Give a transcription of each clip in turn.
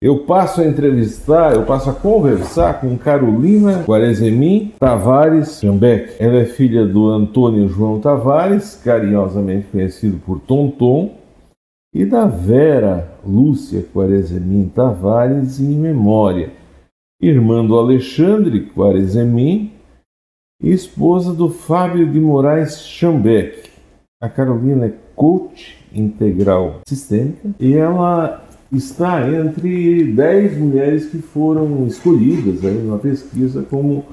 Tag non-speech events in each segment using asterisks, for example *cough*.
Eu passo a entrevistar, eu passo a conversar com Carolina Quarezemin Tavares Jambeck. Ela é filha do Antônio João Tavares, carinhosamente conhecido por Tonton, e da Vera Lúcia Quarezemin Tavares em memória, irmã do Alexandre Quarezemin e esposa do Fábio de Moraes Chambeck. A Carolina é coach integral sistêmica e ela está entre 10 mulheres que foram escolhidas aí numa pesquisa como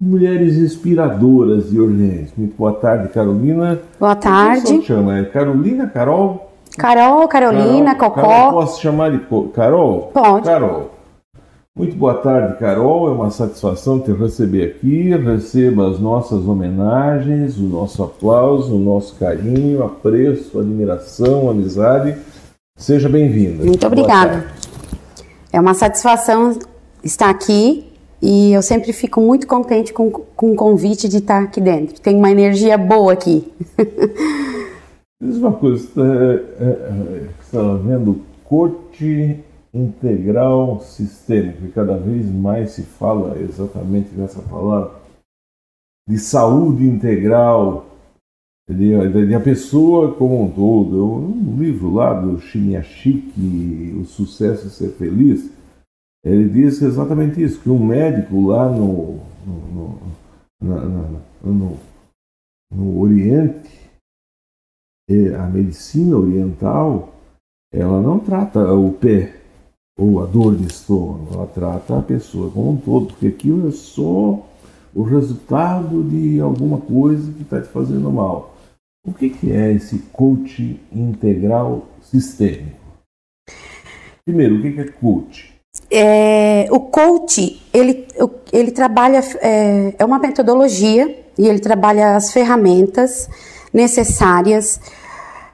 mulheres inspiradoras de Orleans. Muito boa tarde, Carolina. Boa tarde. Como chama? É Carolina, Carol? Carol, Carolina, Carol, Cocó. Carol, posso chamar de Carol? Pode. Carol. Muito boa tarde, Carol. É uma satisfação te receber aqui. Receba as nossas homenagens, o nosso aplauso, o nosso carinho, apreço, admiração, amizade Seja bem-vinda. Muito obrigada. É uma satisfação estar aqui e eu sempre fico muito contente com, com o convite de estar aqui dentro. Tem uma energia boa aqui. *laughs* Diz uma coisa, é, é, é, você está vendo corte integral sistêmico, e cada vez mais se fala exatamente nessa palavra, de saúde integral, e a pessoa como um todo. Um livro lá do Chimiachik, O Sucesso e Ser Feliz, ele diz exatamente isso, que um médico lá no, no, no, no, no Oriente, a medicina oriental, ela não trata o pé ou a dor de estômago, ela trata a pessoa como um todo, porque aquilo é só o resultado de alguma coisa que está te fazendo mal. O que, que é esse coach integral sistêmico? Primeiro, o que, que é coach? É, o coach, ele, ele trabalha, é, é uma metodologia e ele trabalha as ferramentas necessárias.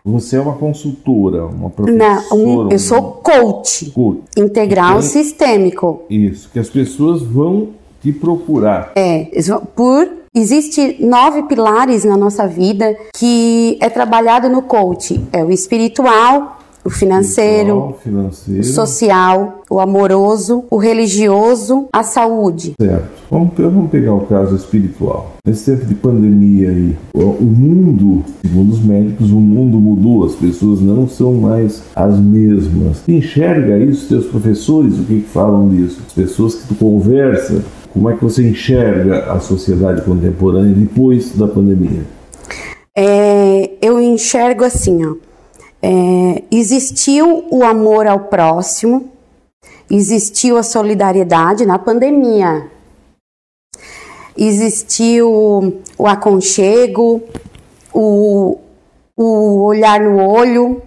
Você é uma consultora, uma professora? Não, um, eu sou coach, coach. integral sistêmico. Isso, que as pessoas vão te procurar. É, por Existe nove pilares na nossa vida que é trabalhado no coach. É o espiritual, o financeiro, o social, o amoroso, o religioso, a saúde. Certo. Vamos, vamos pegar o caso espiritual. Nesse tempo de pandemia aí, o mundo, segundo os médicos, o mundo mudou, as pessoas não são mais as mesmas. Enxerga isso, teus professores, o que, que falam disso? As pessoas que tu conversa, como é que você enxerga a sociedade contemporânea depois da pandemia? É, eu enxergo assim, ó. É, existiu o amor ao próximo, existiu a solidariedade na pandemia, existiu o aconchego, o, o olhar no olho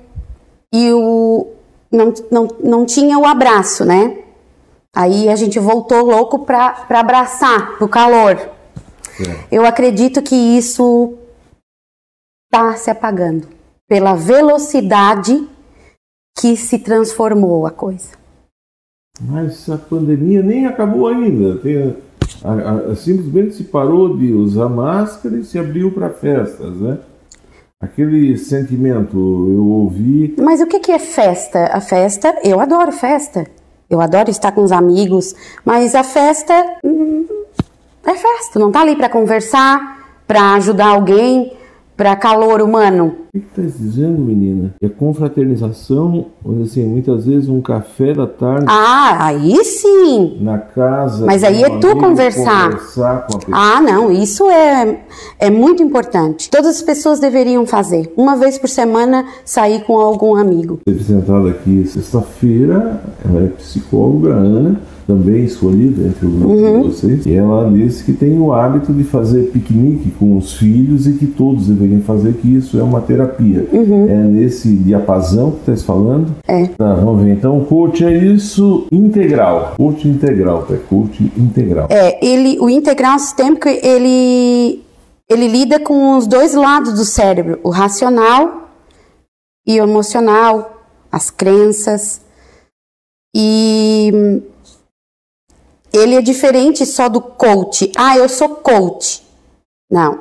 e o não, não, não tinha o abraço, né? Aí a gente voltou louco para abraçar, pro calor. É. Eu acredito que isso está se apagando pela velocidade que se transformou a coisa. Mas a pandemia nem acabou ainda. Tem, a, a, simplesmente se parou de usar máscara e se abriu para festas, né? Aquele sentimento, eu ouvi. Mas o que, que é festa? A festa, eu adoro festa. Eu adoro estar com os amigos, mas a festa hum, é festa, não tá ali para conversar, para ajudar alguém, para calor humano. O que está dizendo, menina? É confraternização, assim, muitas vezes um café da tarde. Ah, aí sim. Na casa. Mas aí é tu conversar. conversar com a pessoa. Ah, não, isso é, é muito importante. Todas as pessoas deveriam fazer. Uma vez por semana sair com algum amigo. Teve sentado aqui sexta-feira, ela é psicóloga, Ana também escolhida entre o grupo uhum. de vocês, e ela disse que tem o hábito de fazer piquenique com os filhos e que todos deveriam fazer, que isso é uma terapia. Uhum. É nesse diapasão que está falando? É. Tá, vamos ver. Então, coach é isso integral. Coach integral, é coach integral. É, ele, o integral sistêmico, ele, ele lida com os dois lados do cérebro, o racional e o emocional, as crenças. E ele é diferente só do coach. Ah, eu sou coach. Não.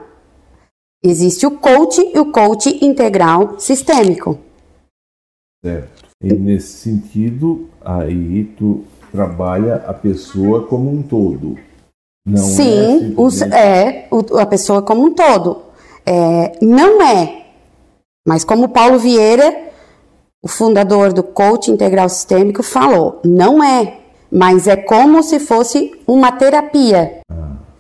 Existe o coach e o coach integral sistêmico. Certo. E nesse sentido, aí tu trabalha a pessoa como um todo. Não Sim, é, os, é o- a pessoa como um todo. É, não é, mas como Paulo Vieira, o fundador do coach integral sistêmico, falou, não é, mas é como se fosse uma terapia.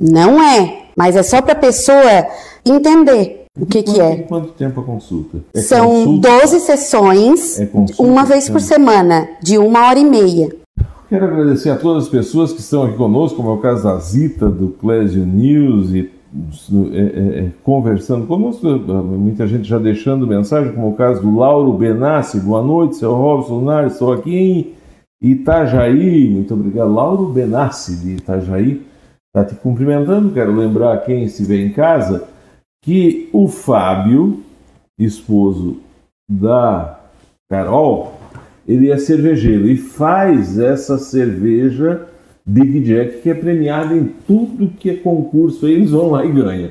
Não é, mas é só para a pessoa entender o que, que Quanto- é. Quanto tempo a consulta? É São consulta? 12 sessões, É consulta, uma vez por sim. semana, de uma hora e meia. Quero agradecer a todas as pessoas que estão aqui conosco, como é o caso da Zita, do Clésio News, e é, é, é, conversando conosco, muita gente já deixando mensagem, como é o caso do Lauro Benassi, boa noite, seu Robson Nares, estou aqui em Itajaí, muito obrigado, Lauro Benassi de Itajaí, está te cumprimentando, quero lembrar a quem estiver em casa, que o Fábio, esposo da Carol, ele é cervejeiro e faz essa cerveja Big Jack que é premiada em tudo que é concurso. Eles vão lá e ganham.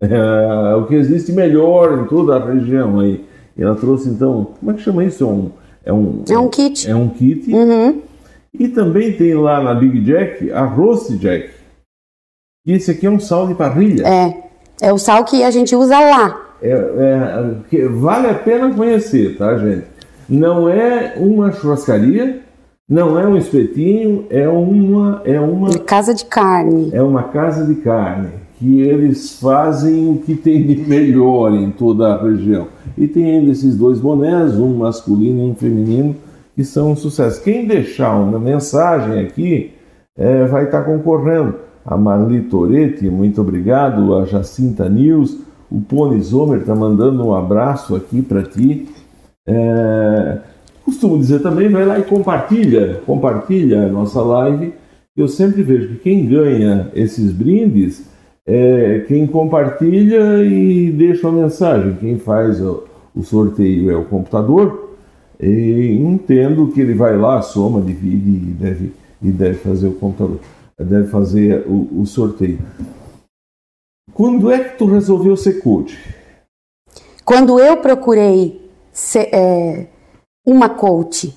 É, o que existe melhor em toda a região aí. Ela trouxe então, como é que chama isso? É um, é um, É um kit. é um kit. Uhum. E também tem lá na Big Jack a Roast Jack. E esse aqui é um sal de parrilha. É, é o sal que a gente usa lá. É, é, que vale a pena conhecer, tá, gente? Não é uma churrascaria, não é um espetinho, é uma, é uma, De casa de carne. é uma casa de carne que eles fazem o que tem de melhor em toda a região. E tem ainda esses dois bonés, um masculino e um feminino, que são um sucesso. Quem deixar uma mensagem aqui é, vai estar concorrendo. A Marli Toretti, muito obrigado. A Jacinta News, o Pony Zomer está mandando um abraço aqui para ti. É, costumo dizer também, vai lá e compartilha, compartilha a nossa live. Eu sempre vejo que quem ganha esses brindes é quem compartilha e deixa uma mensagem. Quem faz o, o sorteio é o computador. E entendo que ele vai lá, soma, divide e deve, e deve fazer o computador, deve fazer o, o sorteio. Quando é que tu resolveu ser coach? Quando eu procurei ser, é, uma coach,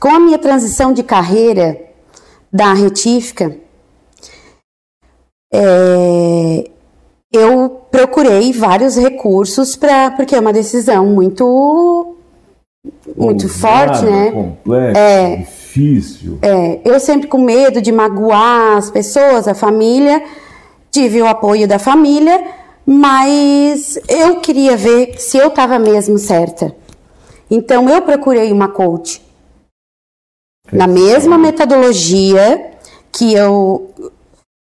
com a minha transição de carreira da retífica, é, eu procurei vários recursos para porque é uma decisão muito muito Ousada, forte, né? Complexa, difícil. É, eu sempre com medo de magoar as pessoas, a família, tive o apoio da família, mas eu queria ver se eu estava mesmo certa. Então eu procurei uma coach na mesma metodologia que eu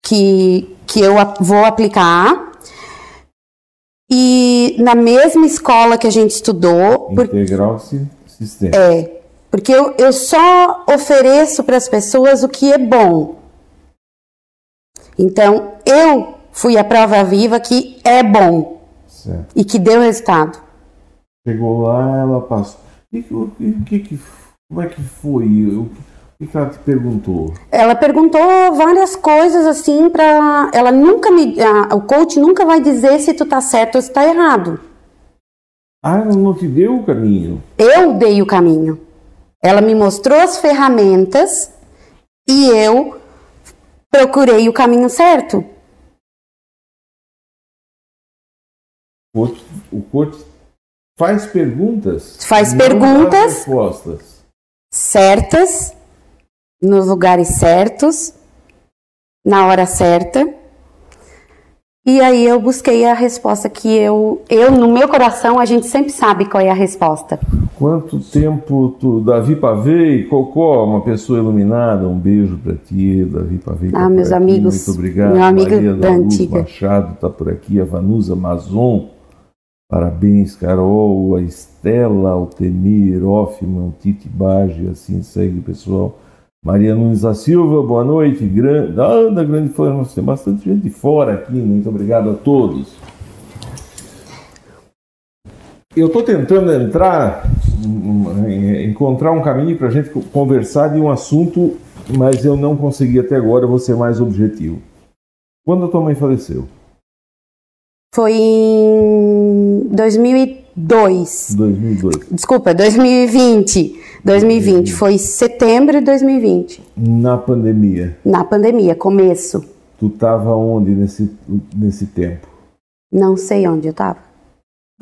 que, que eu vou aplicar e na mesma escola que a gente estudou, por- Integral si- sistema. é, porque eu, eu só ofereço para as pessoas o que é bom. Então, eu fui a prova viva que é bom Certo. e que deu resultado. Chegou lá, ela passou. E que- o que, que, como é que foi? O que, o que ela te perguntou? Ela perguntou várias coisas assim para ela nunca me a- o coach nunca vai dizer se tu tá certo ou se tá errado. Ah, ela não te deu o caminho. Eu dei o caminho. Ela me mostrou as ferramentas e eu procurei o caminho certo. O coach, o coach faz perguntas. Faz não dá perguntas. respostas. certas, nos lugares certos, na hora certa. E aí eu busquei a resposta que eu, eu no meu coração a gente sempre sabe qual é a resposta. Quanto tempo tu, Davi Pavei, Cocó, uma pessoa iluminada, um beijo pra ti, Davi Pavei. tá Ah, por meus aqui, amigos, Muito obrigado. meu amigo Maria da da Luz antiga. Machado tá por aqui, a Vanusa Mazon. Parabéns, Carol, a Estela, o Temir, Hoffman, Tite Bage, assim segue, pessoal. Maria Nunes da Silva, boa noite. Grande, ah, Grande Flor, nós temos bastante gente de fora aqui, muito obrigado a todos. Eu estou tentando entrar, hum, em- encontrar um caminho para a gente co- conversar de um assunto, mas eu não consegui até agora, eu vou ser mais objetivo. Quando a tua mãe faleceu? Foi em em 2002. 2002. Desculpa, 2020. 2020. Foi setembro de 2020. Na pandemia, Na pandemia, começo. tu estava onde nesse, nesse tempo? Não sei onde eu tava. *laughs*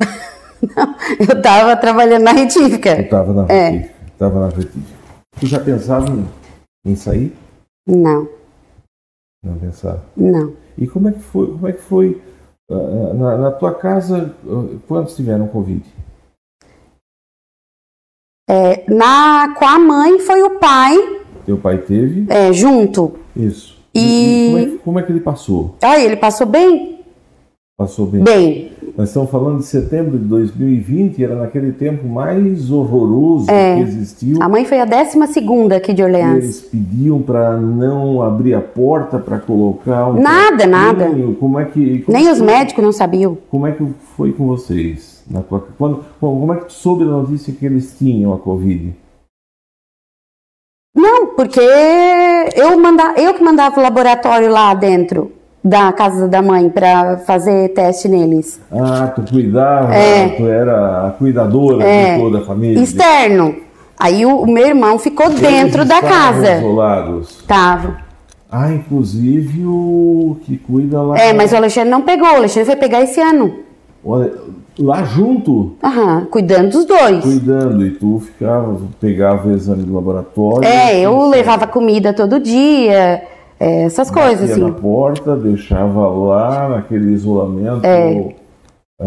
Não, eu tava trabalhando na retífica. estava na É. retífica. Tava na retífica. Tu já pensava em, em sair? Não, Não pensava. não. E como é que foi? Como é que foi na, na tua casa? ah, Quantos tiveram Covid? É, na, com a mãe foi o pai, Teu pai teve? é, junto. Isso. E- como, é, que- como é que ele passou? Aí ele passou bem? Passou bem. Bem. Nós estamos falando de setembro de 2020, era naquele tempo mais horroroso É. que existiu. A mãe foi a décima segunda aqui de Orleans. Eles pediam para não abrir a porta para colocar um Nada, traquinho. Como é que como Nem é os que- médicos não sabiam. Como é que foi com vocês? Na tua, quando, como é que tu soube da notícia que eles tinham a Covid? Não, porque eu, manda, eu que mandava o laboratório lá dentro da casa da mãe para fazer teste neles. Ah, tu cuidava, É. tu era a cuidadora É. de toda a família. Externo. Aí o, o meu irmão ficou Eles dentro da casa. Isolados. Tava. Ah, inclusive o que cuida lá. É, mas o Alexandre não pegou. O Alexandre foi pegar esse ano. Olha, lá junto, Aham, cuidando dos dois. cuidando, e tu ficava, pegava o exame do laboratório. É, eu tudo levava comida todo dia, é, essas coisas, Batia na assim. porta, deixava lá naquele isolamento. É. ah,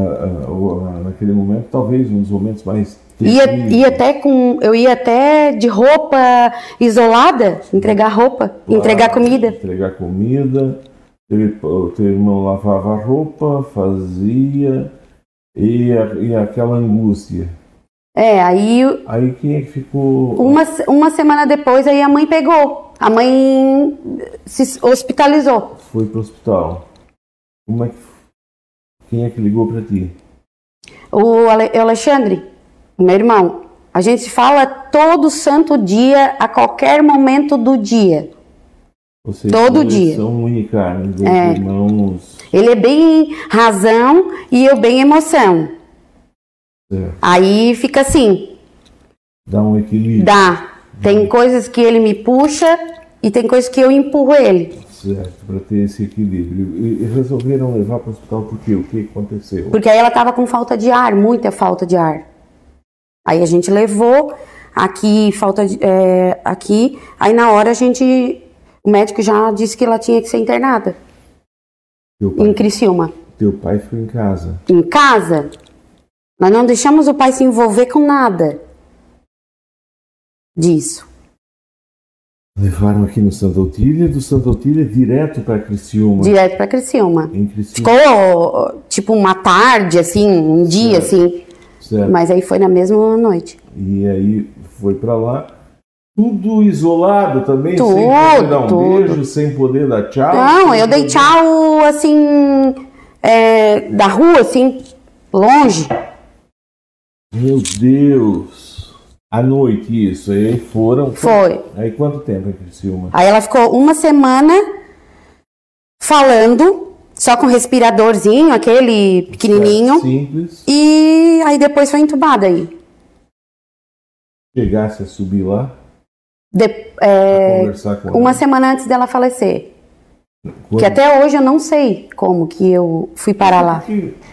ah, o- ah, naquele momento, talvez um dos momentos mais Ia, ia até com. Eu ia até de roupa isolada, entregar roupa, entregar comida. Entregar comida. Ele, o teu irmão lavava a roupa, fazia. E, e aquela angústia. É, aí Aí quem é que ficou. uma, uma semana depois aí a mãe pegou. A mãe se hospitalizou. Foi pro hospital. Como é que. Quem é que ligou para ti? O Ale- o Alexandre, meu irmão, a gente fala todo santo dia, a qualquer momento do dia. Vocês Todo dia. São unicarnes, dois É. irmãos. Ele é bem razão e eu bem emoção. Certo. Aí fica assim, Dá um equilíbrio. dá. Tem coisas que ele me puxa e tem coisas que eu empurro ele. Certo, para ter esse equilíbrio. E, resolveram levar para o hospital por quê? O que aconteceu? Porque aí ela tava com falta de ar, muita falta de ar. Aí a gente levou aqui, falta de, é, aqui. Aí na hora a gente, o médico já disse que ela tinha que ser internada Teu em pai, Criciúma. teu pai ficou em casa. Em casa, nós não deixamos o pai se envolver com nada disso. Levaram aqui no Santa Otília, do Santa Otília direto para Criciúma. Direto pra Criciúma. Criciúma. Ficou tipo uma tarde, assim, um dia, assim. Certo. Mas aí foi na mesma noite. E aí foi para lá. Tudo isolado também, sem Tudo, poder dar um tudo. beijo, sem poder dar tchau. Não, sem eu dei tchau, assim, é, da rua, assim, longe. Meu Deus! À noite isso. Aí foram. Foi. Aí quanto tempo em Criciúma? Aí ela ficou uma semana falando, só com respiradorzinho, aquele pequenininho. Simples. E aí depois foi entubada aí. Chegasse a subir lá, De- é, conversar com uma ela. semana antes dela falecer. Quando- Que até hoje eu não sei como que eu fui parar lá.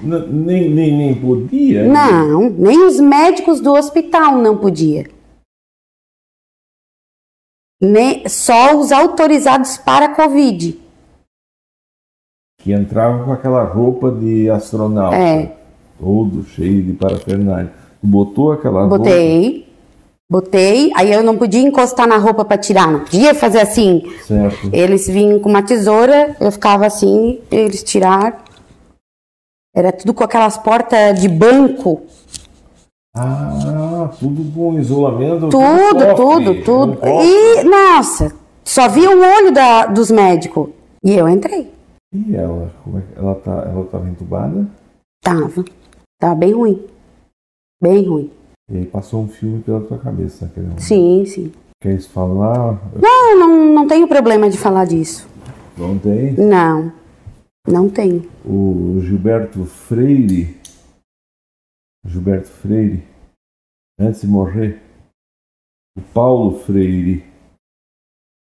Nem, nem, nem podia. Não, nem os médicos do hospital não podia. Nem, só os autorizados para a Covid. Que entrava com aquela roupa de astronauta. É. Todo cheio de parafernália. Tu botou aquela roupa. Botei, botei, aí eu não podia encostar na roupa para tirar, não podia fazer assim. Certo. Eles vinham com uma tesoura, eu ficava assim, eles tiraram. Era tudo com aquelas portas de banco. Ah, tudo com isolamento. Tudo, tudo, tudo. E, nossa, só via o olho da- dos médicos. E eu entrei. E ela? Como é que ela tá? Ela estava entubada? Tava. Tava bem ruim. Bem ruim. E aí passou um filme pela tua cabeça naquele momento. Sim, sim. Queres falar? Não, não, não tenho problema de falar disso. Não tem? Não. Não tenho. O Gilberto Freire Gilberto Freire, antes de morrer. O Paulo Freire,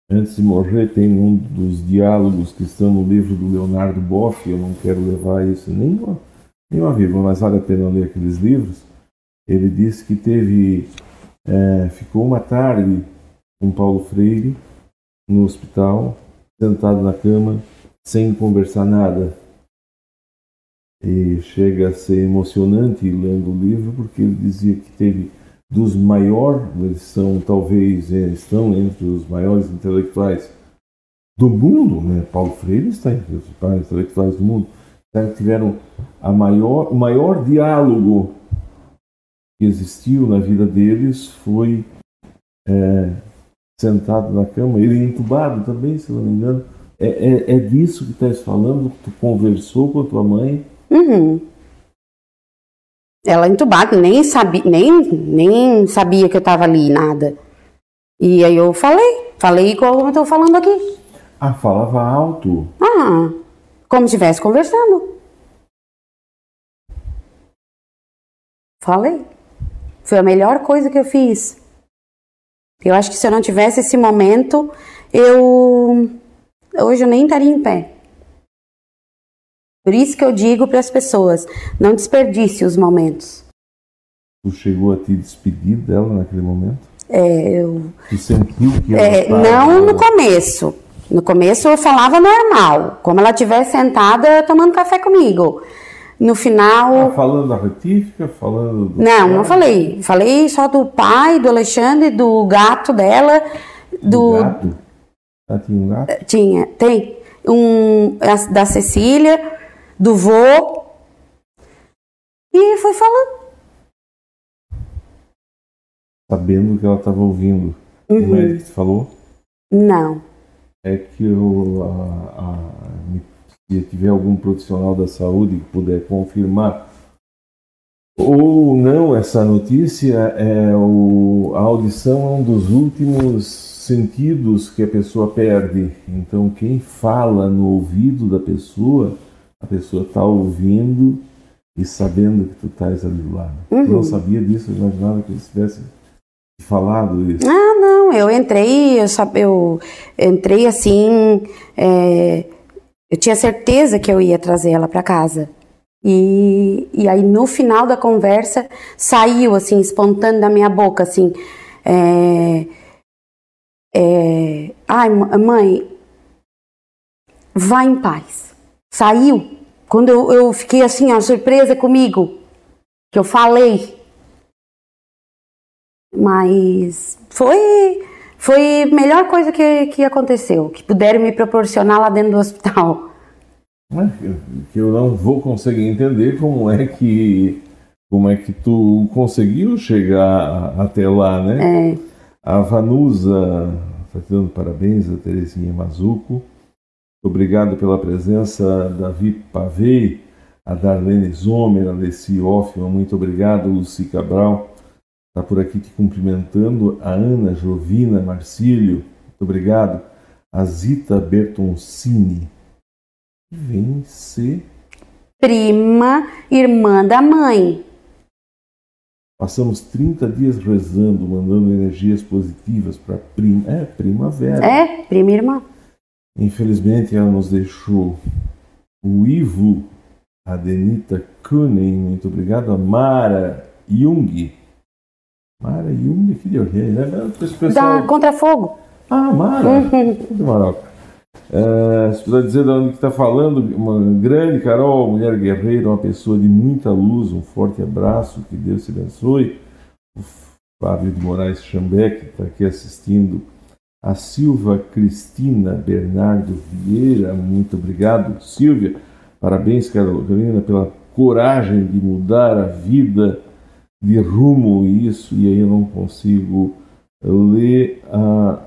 antes de morrer, tem um dos diálogos que estão no livro do Leonardo Boff. Eu não quero levar isso nem uma, nem uma vírgula, mas vale a pena ler aqueles livros. Ele disse que teve. É, ficou uma tarde com Paulo Freire no hospital, sentado na cama, sem conversar nada. E chega a ser emocionante lendo o livro, porque ele dizia que teve dos maiores, eles são talvez, é, estão entre os maiores intelectuais do mundo, né? Paulo Freire está entre os maiores intelectuais do mundo, né? tiveram a maior, o maior diálogo que existiu na vida deles foi é, sentado na cama, ele entubado também, se não me engano. É, é, é disso que estás falando? Tu conversou com a tua mãe? Uhum. Ela entubada, nem sabia, nem, nem sabia que eu estava ali, nada. E aí eu falei, falei como eu estou falando aqui. Ah, falava alto? Ah, como se estivesse conversando. Falei. Foi a melhor coisa que eu fiz. Eu acho que se eu não tivesse esse momento, eu hoje eu nem estaria em pé. Por isso que eu digo para as pessoas, não desperdice os momentos. Tu chegou a te despedir dela naquele momento? É, eu. Tu sentiu que ela É, não no começo. No começo eu falava normal, como ela estivesse sentada tomando café comigo. No Ah, final. falando da retífica, falando do Não, não falei. Falei só do pai, do Alexandre, do gato dela, do do. gato. Ah, tinha um gato? Tinha, tem. Um da Cecília, do vô. E foi falando. Sabendo que ela estava ouvindo. O Uhum. médico te falou? Não. É que eu, a, a, me- se tiver algum profissional da saúde que puder confirmar ou não essa notícia, é o, a audição é um dos últimos sentidos que a pessoa perde. Então, quem fala no ouvido da pessoa, a pessoa está ouvindo e sabendo que tu estás ali do lado. Eu não sabia disso, eu imaginava que eles tivessem falado isso. Ah, não, eu entrei, eu, eu entrei assim, é, eu tinha certeza que eu ia trazer ela para casa. E, e aí no final da conversa saiu assim, espontâneo da minha boca, assim, é, é, ai mãe, vá em paz. Saiu. Quando eu, eu fiquei assim, ó, surpresa comigo, que eu falei. Mas foi foi a melhor coisa que, que aconteceu, que puderam me proporcionar lá dentro do hospital. Mas que- eu não vou conseguir entender como é que como é que tu conseguiu chegar até lá, né? É, A Vanusa está te dando parabéns, a Terezinha Mazuco. Obrigado pela presença, Davi Pavei, a Darlene Zomer, a Alessi Hoffman, muito obrigado, Luci Cabral. Está por aqui te cumprimentando, a Ana Jovina Marcílio, muito obrigado. A Zita Bertoncini. Vem ser prima, irmã da mãe. Passamos 30 dias rezando, mandando energias positivas para prim... é, primavera. É, prima irmã. Infelizmente ela nos deixou. O Ivo, a Denita Kunen, muito obrigado. A Mara Jung. Mara de alguém, né? Pessoal... Da Contrafogo. Ah, Mara! de Maroca. É, se puder dizer de onde que está falando, uma grande Carol, mulher guerreira, uma pessoa de muita luz, um forte abraço, que Deus te abençoe. O Fábio de Moraes Chambeck está aqui assistindo. A Silva Cristina Bernardo Vieira, muito obrigado. Silvia, parabéns, Carolina, pela coragem de mudar a vida de rumo isso, e aí eu não consigo ler a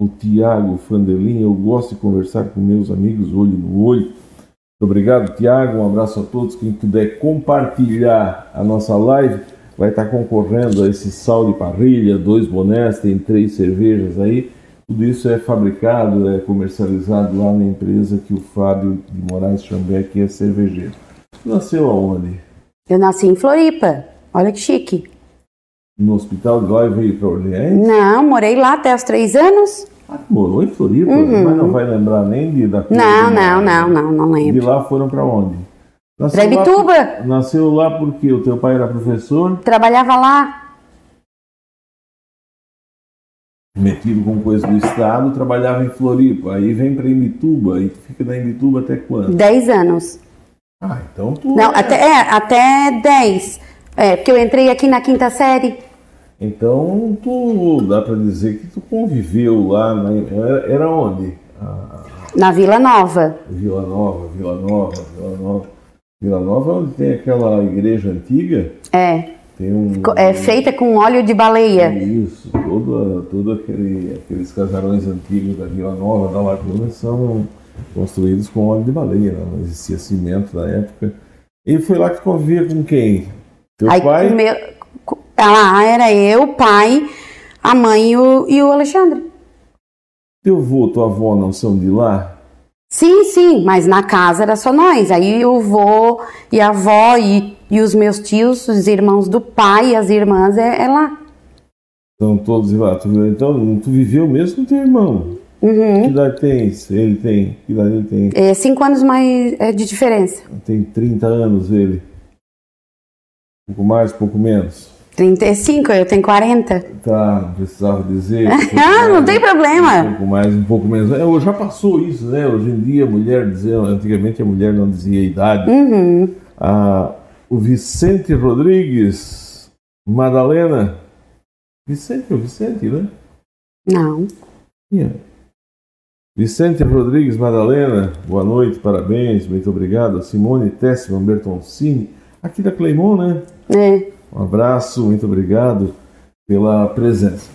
o Tiago Fandelin. Eu gosto de conversar com meus amigos olho no olho. Muito obrigado, Tiago. Um abraço a todos. Quem puder compartilhar a nossa live vai estar concorrendo a esse sal de parrilha, dois bonés, tem três cervejas aí. Tudo isso é fabricado, é comercializado lá na empresa que o Fábio de Moraes Chambeck é cervejeiro. Nasceu aonde? Eu nasci em Floripa. Olha que chique. No hospital de lá e veio para Orleans? Não, morei lá até os três anos. Ah, morou em Floripa, mas não vai lembrar nem de, da Uhum. Não, de não, lá. não, não, não De lembro. lá foram para onde? Lá Ibituba. nasceu lá porque o teu pai era professor, Trabalhava lá. metido com coisa do estado, trabalhava em Floripa. Aí vem para Imbituba e tu fica na Imbituba até quando? Dez anos. Ah, então tu. Não, é- até, é, até dez. É, porque eu entrei aqui na quinta série. Então tu dá para dizer que tu conviveu lá na... era, era onde? Ah, Na Vila Nova. Vila Nova, Vila Nova, Vila Nova. Vila Nova é onde tem aquela igreja antiga, É. tem um É feita com óleo de baleia. Isso, todo, todo aquele, aqueles casarões antigos da Vila Nova, da Laguna, são construídos com óleo de baleia, não existia cimento na época. E foi lá que convivia com quem? Teu Aí, pai? o meu, co- lá era eu, o pai, a mãe e o, e o Alexandre. Teu avô, tua avó não são de lá? Sim, sim, mas na casa era só nós. Aí o vô e a avó e, e os meus tios, os irmãos do pai e as irmãs é, é lá. São todos de lá. Tu, então, tu viveu mesmo com teu irmão. Uhum. Que idade tem? Ele tem? Que idade ele tem? É cinco anos mais é, de diferença. Tem 30 anos ele. Um pouco mais, um pouco menos. 35, eu tenho 40. Tá, precisava dizer. *laughs* Ah, não tem Um problema. pouco mais, um pouco menos. É, já passou isso, né? Hoje em dia a mulher dizia, antigamente a mulher não dizia a idade. Uhum. Ah, o Vicente Rodrigues, Madalena. Vicente, é o Vicente, né? Não. Yeah. Vicente Rodrigues Madalena, boa noite, parabéns, muito obrigado. Simone Tessman Bertoncini, aqui da Cleimon, né? É. Um abraço, muito obrigado pela presença.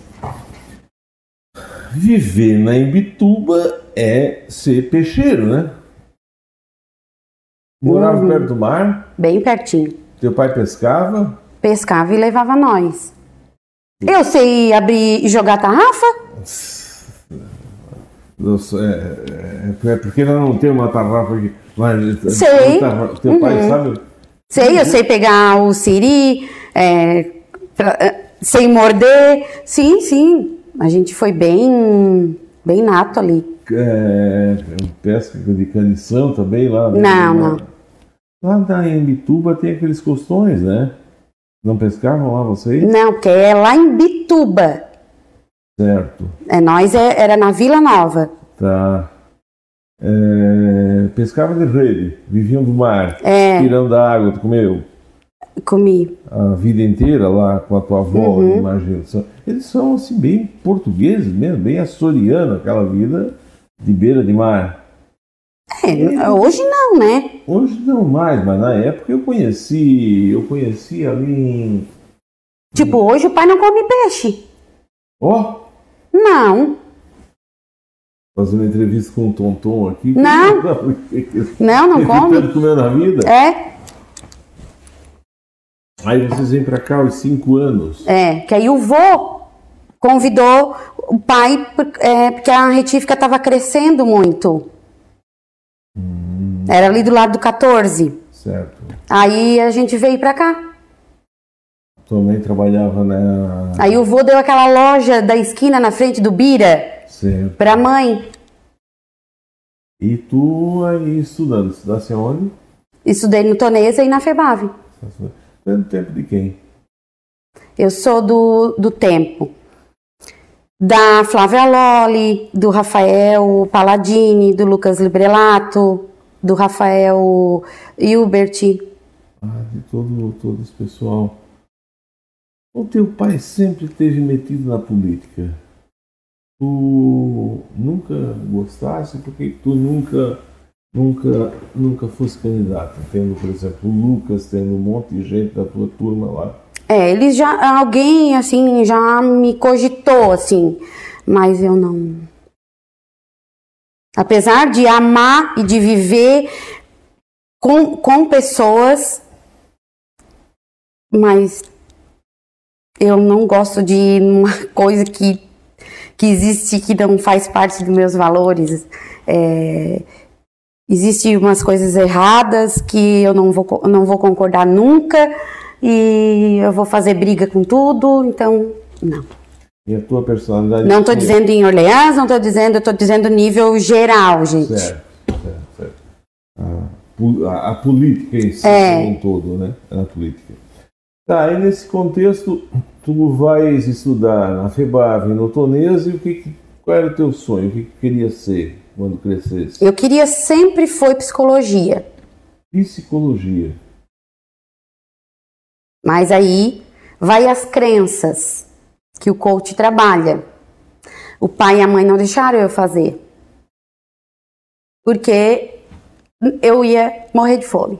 Viver na Imbituba é ser peixeiro, né? Morava Uhum. perto do mar, Bem pertinho. teu pai pescava, Pescava e levava nós. Eu sei abrir e jogar tarrafa? Sou- é, é, é porque nós não temos uma tarrafa aqui. Mas, Sei. tarrafa- Teu pai Uhum. sabe? Sei, eu sei pegar o siri, é, pra- é, sei morder. Sim, sim. A gente foi bem, bem nato ali. É, pesca de canição também lá. né? Não, não. Lá na Imbituba tem aqueles costões, né? Não pescavam lá vocês? Não, porque é lá em Bituba. Certo. É, nós é- era na Vila Nova. Tá. É, pescava de rede, viviam do mar, É, tirando da água, tu comeu comi. a vida inteira lá com a tua avó, Uhum. imagino. Eles são assim bem portugueses mesmo, bem açoriano, aquela vida de beira de mar. É, hoje não, né? Hoje não mais, mas na época eu conheci, eu conheci ali em. Tipo, hoje o pai não come peixe. Ó, Não, fazendo entrevista com o Tonton aqui. Não. *laughs* não, não Ele come. tanto comeu na vida. É, Aí vocês vêm pra cá aos cinco anos. é. Que aí o vô convidou o pai, é, porque a retífica estava crescendo muito. Era ali do lado do 14. Certo. Aí a gente veio pra cá. Mãe trabalhava na. Aí o vô deu aquela loja da esquina na frente do Bira Certo. pra mãe. E tu aí estudando, estudasse aonde? Estudei no Tonesa e na FEBAV. Tanto tempo de quem? Eu sou do, do tempo. Da Flávia Loli, do Rafael Palladini, do Lucas Librelato, do Rafael Hilbert. Ah, de todo, todo esse pessoal. O teu pai sempre esteve metido na política. Tu nunca gostasse porque tu nunca, nunca, nunca fosse candidato. Tendo, por exemplo, o Lucas, tendo um monte de gente da tua turma lá. É, eles já. Alguém, assim, já me cogitou, assim, mas eu não. Apesar de amar e de viver com, com pessoas, mas eu não gosto de uma coisa que, que existe que não faz parte dos meus valores. É, Existem umas coisas erradas que eu não vou, não vou concordar nunca e eu vou fazer briga com tudo, então não. E a tua personalidade? Não estou dizendo em Orleans, não estou dizendo, estou dizendo nível geral, gente. Certo, certo, certo. A, a, política em si, É. como um todo, né? A política. Tá, e nesse contexto, tu vais estudar na FEBAV, no Tonês, e o que, que- qual era o teu sonho? O que, que queria ser quando crescesse? Eu queria sempre foi psicologia, Psicologia. mas aí vai as crenças que o coach trabalha. O pai e a mãe não deixaram eu fazer. Porque eu ia morrer de fome.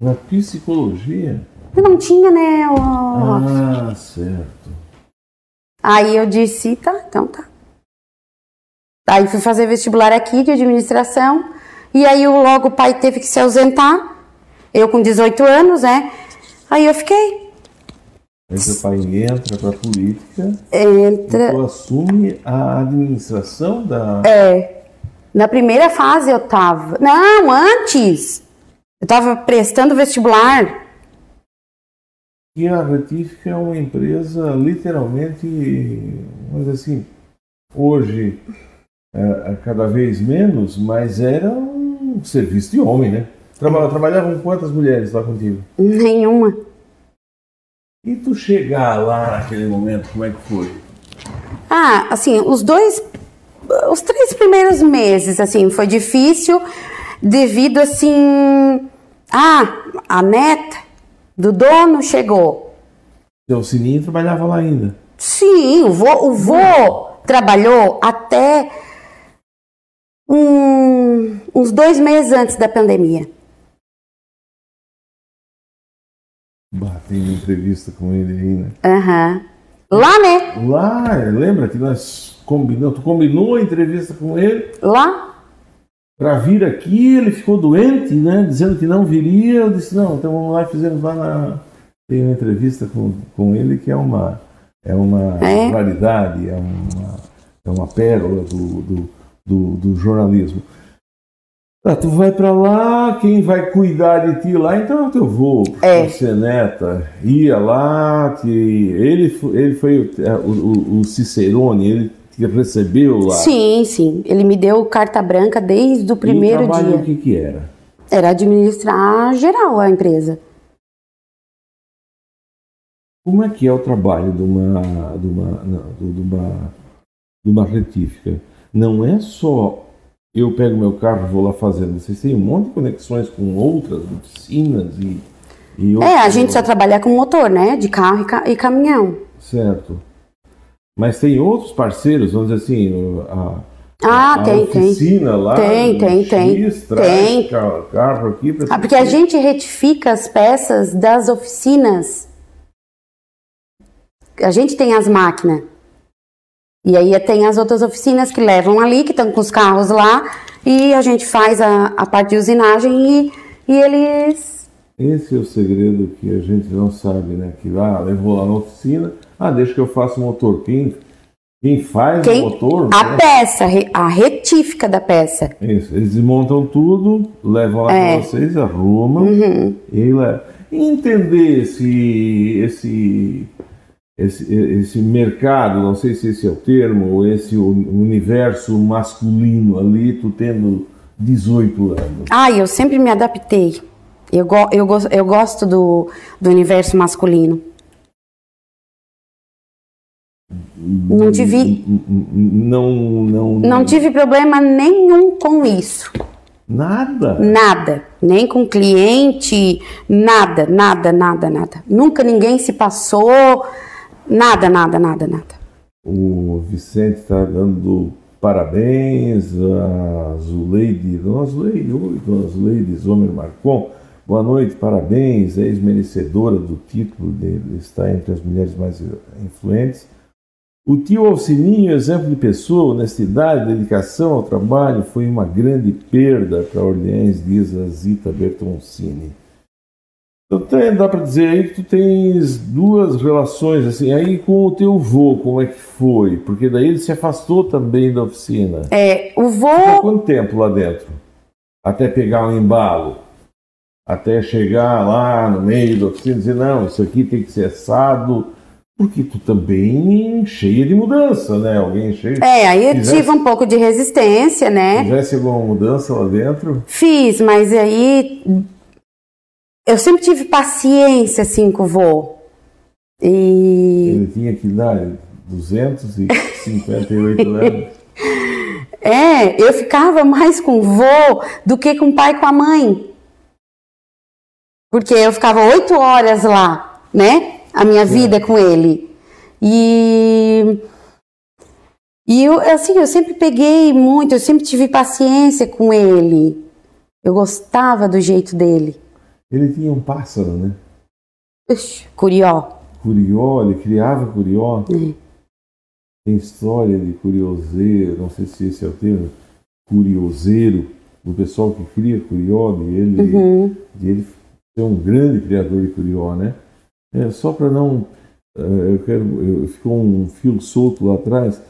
Na psicologia? Não tinha, né? o- Ah, certo. Aí eu disse, tá, então tá. Aí fui fazer vestibular aqui de administração. E aí logo o pai teve que se ausentar. Eu com 18 anos, né? Aí eu fiquei. Aí teu pai entra para a política Entra, tu assume a administração da. É. na primeira fase eu tava. Não, antes! Eu tava prestando vestibular. E a Retífica é uma empresa literalmente, mas assim, hoje é, é cada vez menos, mas era um serviço de homem, né? Traba- trabalhavam quantas mulheres lá contigo? Nenhuma. E tu chegar lá naquele momento, como é que foi? Ah, assim, os dois. Os três primeiros meses, assim, foi difícil devido, assim. Ah, a neta do dono chegou. Teu Sininho trabalhava lá ainda. Sim, o vô, o vô trabalhou até um- uns dois meses antes da pandemia. Bah, tem uma entrevista com ele aí, né? Aham. Lá, né? Lá, lembra que nós combinamos, tu combinou a entrevista com ele Lá. Para vir aqui, ele ficou doente, né? Dizendo que não viria. Eu disse, não, então vamos lá fizemos lá na. Tem uma entrevista com, com ele que é uma, é uma É? raridade, é uma, é uma pérola do, do, do, do jornalismo. Ah, tu vai para lá, quem vai cuidar de ti lá, então é o teu vô, É. você neta, ia lá, te, ele, ele foi o, é, o, o- o Cicerone, ele te recebeu lá. Sim, sim. Ele me deu carta branca desde o E primeiro o trabalho, dia. o que que era? Era administrar geral a empresa. Como é que é o trabalho de uma, de uma, não, de uma, de uma retífica? Não é só eu pego meu carro e vou lá fazendo. Vocês têm um monte de conexões com outras oficinas e, e É, outros- a gente só trabalha com motor, né? De carro e, ca- e caminhão. Certo. Mas tem outros parceiros, vamos dizer assim, a, Ah, a tem, tem. oficina lá, Tem, tem, tem. X, traz Tem. ca- carro aqui Ah, porque a gente retifica as peças das oficinas. A gente tem as máquinas. E aí tem as outras oficinas que levam ali, que estão com os carros lá, e a gente faz a, a parte de usinagem e, e eles. Esse é o segredo que a gente não sabe, né? Que ah, levou lá na oficina, ah, deixa que eu faça o motor. Quem, quem faz Quem, o motor, a né? peça, a retífica da peça. Isso, eles desmontam tudo, levam lá É. para vocês, arrumam Uhum. e aí leva. E entender esse, esse, esse, esse mercado, não sei se esse é o termo, ou esse universo masculino ali, tu tendo 18 anos. Ah, eu sempre me adaptei. Eu, go, eu, go, eu gosto do, do universo masculino. Não tive, N- n- Não, não, não tive problema nenhum com isso. Nada. Nada. Nem com cliente, nada, nada, nada, nada. Nunca ninguém se passou. Nada, nada, nada, nada. O Vicente está dando parabéns a Zuleide, Dona Zuleide, oi, Dona Zuleide Zomer Marcon. Boa noite, parabéns, ex-merecedora do título de estar entre as mulheres mais influentes. O tio Alcininho, exemplo de pessoa, honestidade, dedicação ao trabalho, foi uma grande perda para Orleans, diz a Zita Bertoncini. Então tem- dá para dizer aí que tu tens duas relações, assim, aí com o teu vô, como é que foi? Porque daí ele se afastou também da oficina. É, o Ficou vô. quanto tempo lá dentro? Até pegar um embalo? até chegar lá no meio da oficina e dizer, não, isso aqui tem que ser assado, porque tu também cheia de mudança, né? Alguém cheio. É, aí eu fizesse, tive um pouco de resistência, né? Fizesse alguma mudança lá dentro? Fiz, mas aí eu sempre tive paciência assim com o vô. E... Ele tinha que dar 258 *laughs* anos. É, eu ficava mais com o vô do que com o pai e com a mãe. Porque eu ficava oito horas lá, né? A minha vida com ele. E. E eu, assim, eu sempre peguei muito, eu sempre tive paciência com ele. Eu gostava do jeito dele. Ele tinha um pássaro, né? Ux, curió. Curió, ele criava curió. É. Tem história de curioseiro, não sei se esse é o termo, curioseiro, do pessoal que cria curió, de ele, uhum. de ele ser um grande criador de curió, né? É, só para não. Uh, eu quero. Eu, ficou um fio solto lá atrás.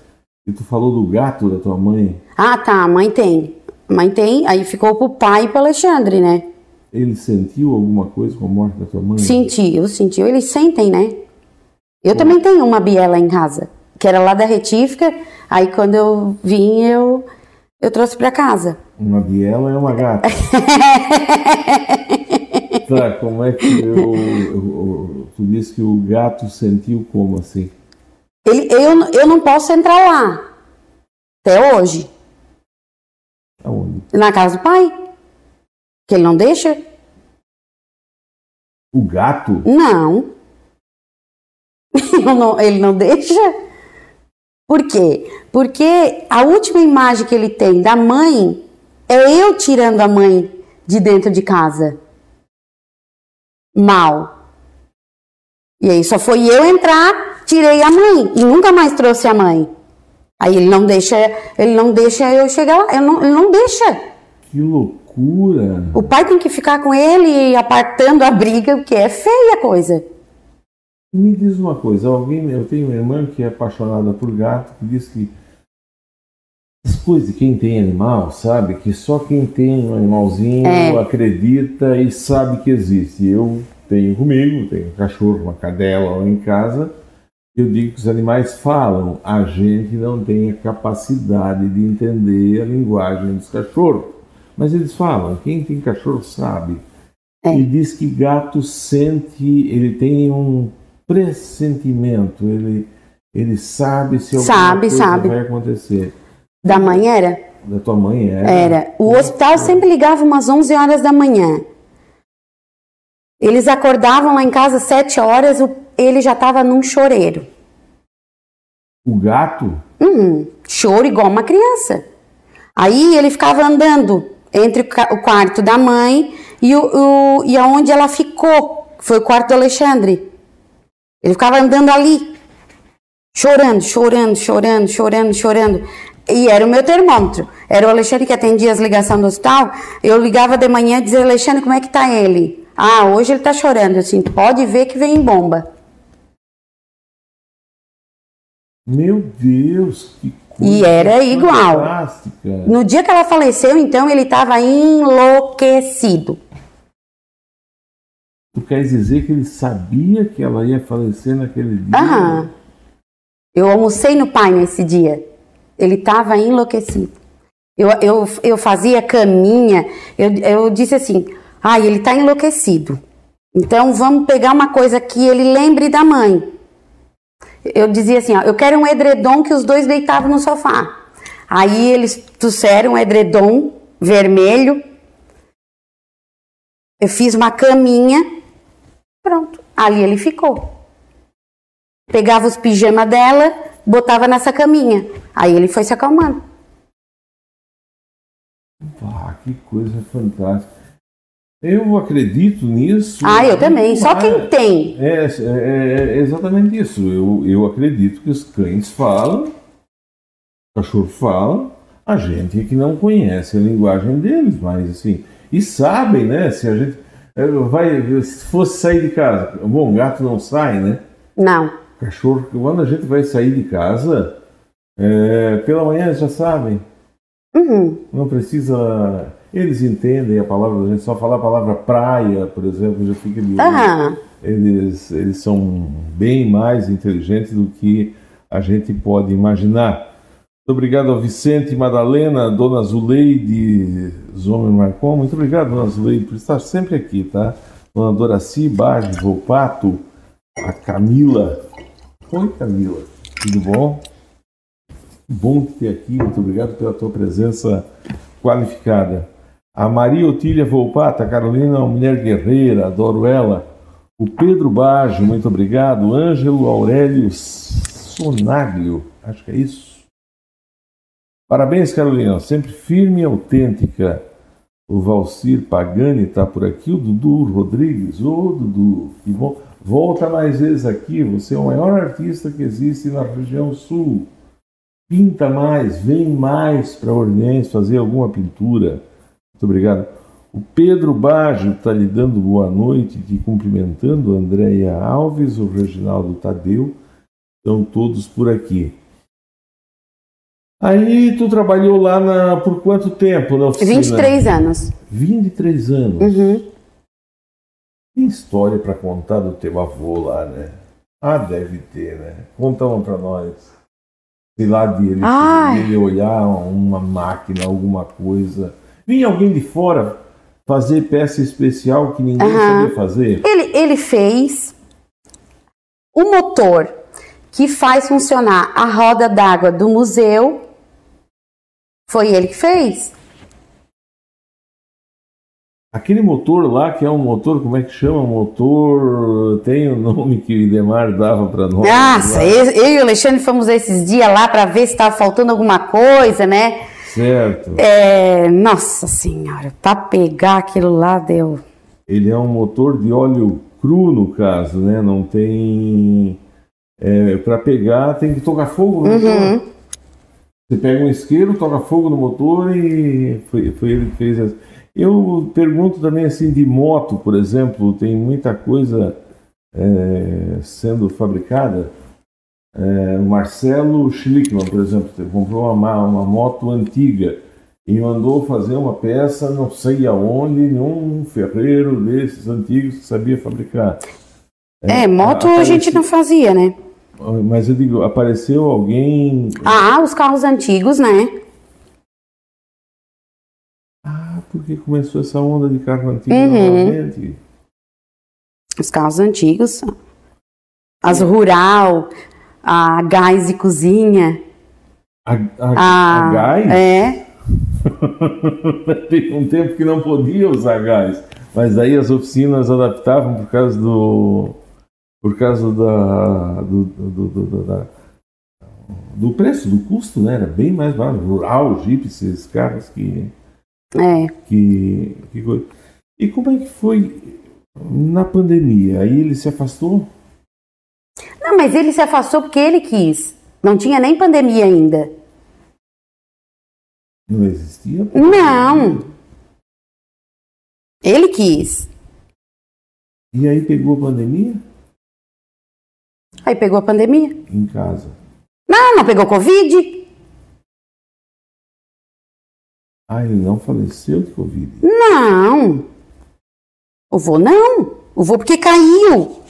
E tu falou do gato da tua mãe. Ah, tá. A mãe tem. A mãe tem. Aí ficou pro pai e pro Alexandre, né? Ele sentiu alguma coisa com a morte da tua mãe? Sentiu, sentiu. Eles sentem, né? Eu também tenho uma biela em casa, que era lá da retífica. Aí quando eu vim, eu, eu trouxe para casa. Uma biela é uma gata. *laughs* tá, como é que eu, eu, tu disse que o gato sentiu como assim? Ele, eu, eu não posso entrar lá. Até hoje. Aonde? Na casa do pai. Que ele não deixa? O gato? Não. *laughs* não. Ele não deixa? Por quê? Porque a última imagem que ele tem da mãe é eu tirando a mãe de dentro de casa. Mal. E aí só foi eu entrar, tirei a mãe e nunca mais trouxe a mãe. Aí ele não deixa, ele não deixa eu chegar lá, não, ele não deixa. Que loucura. O pai tem que ficar com ele apartando a briga, porque é feia a coisa. Me diz uma coisa, alguém, eu tenho uma irmã que é apaixonada por gato, que diz que as coisas de quem tem animal, sabe? Que só quem tem um animalzinho é. acredita e sabe que existe. Eu tenho comigo, tenho um cachorro, uma cadela lá em casa. Eu digo que os animais falam, a gente não tem a capacidade de entender a linguagem dos cachorros. Mas eles falam, quem tem cachorro sabe. É. E diz que gato sente, ele tem um pressentimento, ele, ele sabe se alguma sabe, coisa sabe. vai acontecer. Da mãe era? Da tua mãe era? Era. O hospital sempre ligava umas 11 horas da manhã. Eles acordavam lá em casa às 7 horas, ele já estava num choreiro. O gato? Uhum, choro igual uma criança. Aí ele ficava andando entre o quarto da mãe e, o, o, e aonde ela ficou, foi o quarto do Alexandre. Ele ficava andando ali, chorando, chorando, chorando, chorando, chorando. E era o meu termômetro. Era o Alexandre que atendia as ligações do hospital. Eu ligava de manhã e dizia, Alexandre, como é que tá ele? Ah, hoje ele tá chorando. Assim, pode ver que vem bomba. Meu Deus, que e era igual. No dia que ela faleceu, então, ele estava enlouquecido. Tu quer dizer que ele sabia que ela ia falecer naquele dia? Aham. Eu almocei no pai nesse dia. Ele estava enlouquecido. Eu, eu, eu fazia caminha, eu, eu disse assim: ah, ele está enlouquecido. Então vamos pegar uma coisa que ele lembre da mãe eu dizia assim, ó, eu quero um edredom que os dois deitavam no sofá. Aí eles trouxeram um edredom vermelho. Eu fiz uma caminha. Pronto. Ali ele ficou. Pegava os pijamas dela, botava nessa caminha. Aí ele foi se acalmando. Ah, que coisa fantástica. Eu acredito nisso. Ah, eu também. Só quem tem. É, é, é, exatamente isso. Eu, eu acredito que os cães falam, o cachorro fala, a gente é que não conhece a linguagem deles, mas assim. E sabem, né? Se a gente. É, vai, se fosse sair de casa. Bom, gato não sai, né? Não. Cachorro, quando a gente vai sair de casa, é, pela manhã já sabem. Uhum. Não precisa Eles entendem a palavra, a gente só falar a palavra praia, por exemplo, já fica de Aham. eles, eles são bem mais inteligentes do que a gente pode imaginar. Muito obrigado ao Vicente Madalena, Dona Zuleide Zomer Marcon. Muito obrigado, Dona Zuleide, por estar sempre aqui, tá? Dona Doraci Bage Volpato, a Camila. Oi, Camila. Tudo bom? Bom te ter aqui, muito obrigado pela tua presença qualificada. A Maria Otília Volpato, a Carolina é uma mulher guerreira, adoro ela. O Pedro Baggio, muito obrigado. Ângelo Aurélio Sonaglio, acho que é isso. Parabéns, Carolina, sempre firme e autêntica. O Valcir Pagani está por aqui, o Dudu Rodrigues. Ô, Dudu, que bom. Volta mais vezes aqui, você é o maior artista que existe na região sul. Pinta mais, vem mais para Orleans fazer alguma pintura. Muito obrigado. O Pedro Baggio está lhe dando boa noite, te cumprimentando. Andréia Alves, o Reginaldo Tadeu, estão todos por aqui. Aí tu trabalhou lá na, por quanto tempo na oficina? 23 anos. 23 anos. Uhum. Tem história para contar do teu avô lá, né? Ah, deve ter, né? Conta uma para nós. Sei lá, de ele, Ai. ele olhar uma máquina, alguma coisa. Vinha alguém de fora fazer peça especial que ninguém Aham. sabia fazer. Ele, ele fez o motor que faz funcionar a roda d'água do museu. Foi ele que fez. Aquele motor lá, que é um motor, como é que chama? Motor. Tem o nome que o Idemar dava para nós. Nossa, eu e o Alexandre fomos esses dias lá para ver se estava faltando alguma coisa, né? Certo. É, nossa senhora, para pegar aquilo lá deu. Ele é um motor de óleo cru, no caso, né? Não tem. É, para pegar, tem que tocar fogo no motor. Uhum. Você pega um isqueiro, toca fogo no motor e foi, foi ele que fez. essa. Eu pergunto também assim de moto, por exemplo, tem muita coisa é, sendo fabricada. É, Marcelo Schlickman, por exemplo, comprou uma, ma- uma moto antiga e mandou fazer uma peça, não sei aonde, num ferreiro desses antigos que sabia fabricar. É, moto a gente não fazia, né? Mas eu digo, apareceu alguém. Ah, os carros antigos, né? Ah, porque começou essa onda de carro antigo Uhum. novamente? Os carros antigos. As rural, a gás de cozinha. A, a, A, a gás? É. *laughs* Teve um tempo que não podia usar gás, mas aí as oficinas adaptavam por causa do por causa da do, do, do, da- do preço, do custo, né? Era bem mais barato. Rural, Jeep, esses carros que É. que, que coisa. E como é que foi na pandemia? Aí ele se afastou? Não, mas ele se afastou porque ele quis. Não tinha nem pandemia ainda. Não existia? Não. Ele quis. E aí pegou a pandemia Aí pegou a pandemia. em casa. Não, não pegou Covid? Ah, ele não faleceu de Covid. Não. O vô não. O vô porque caiu.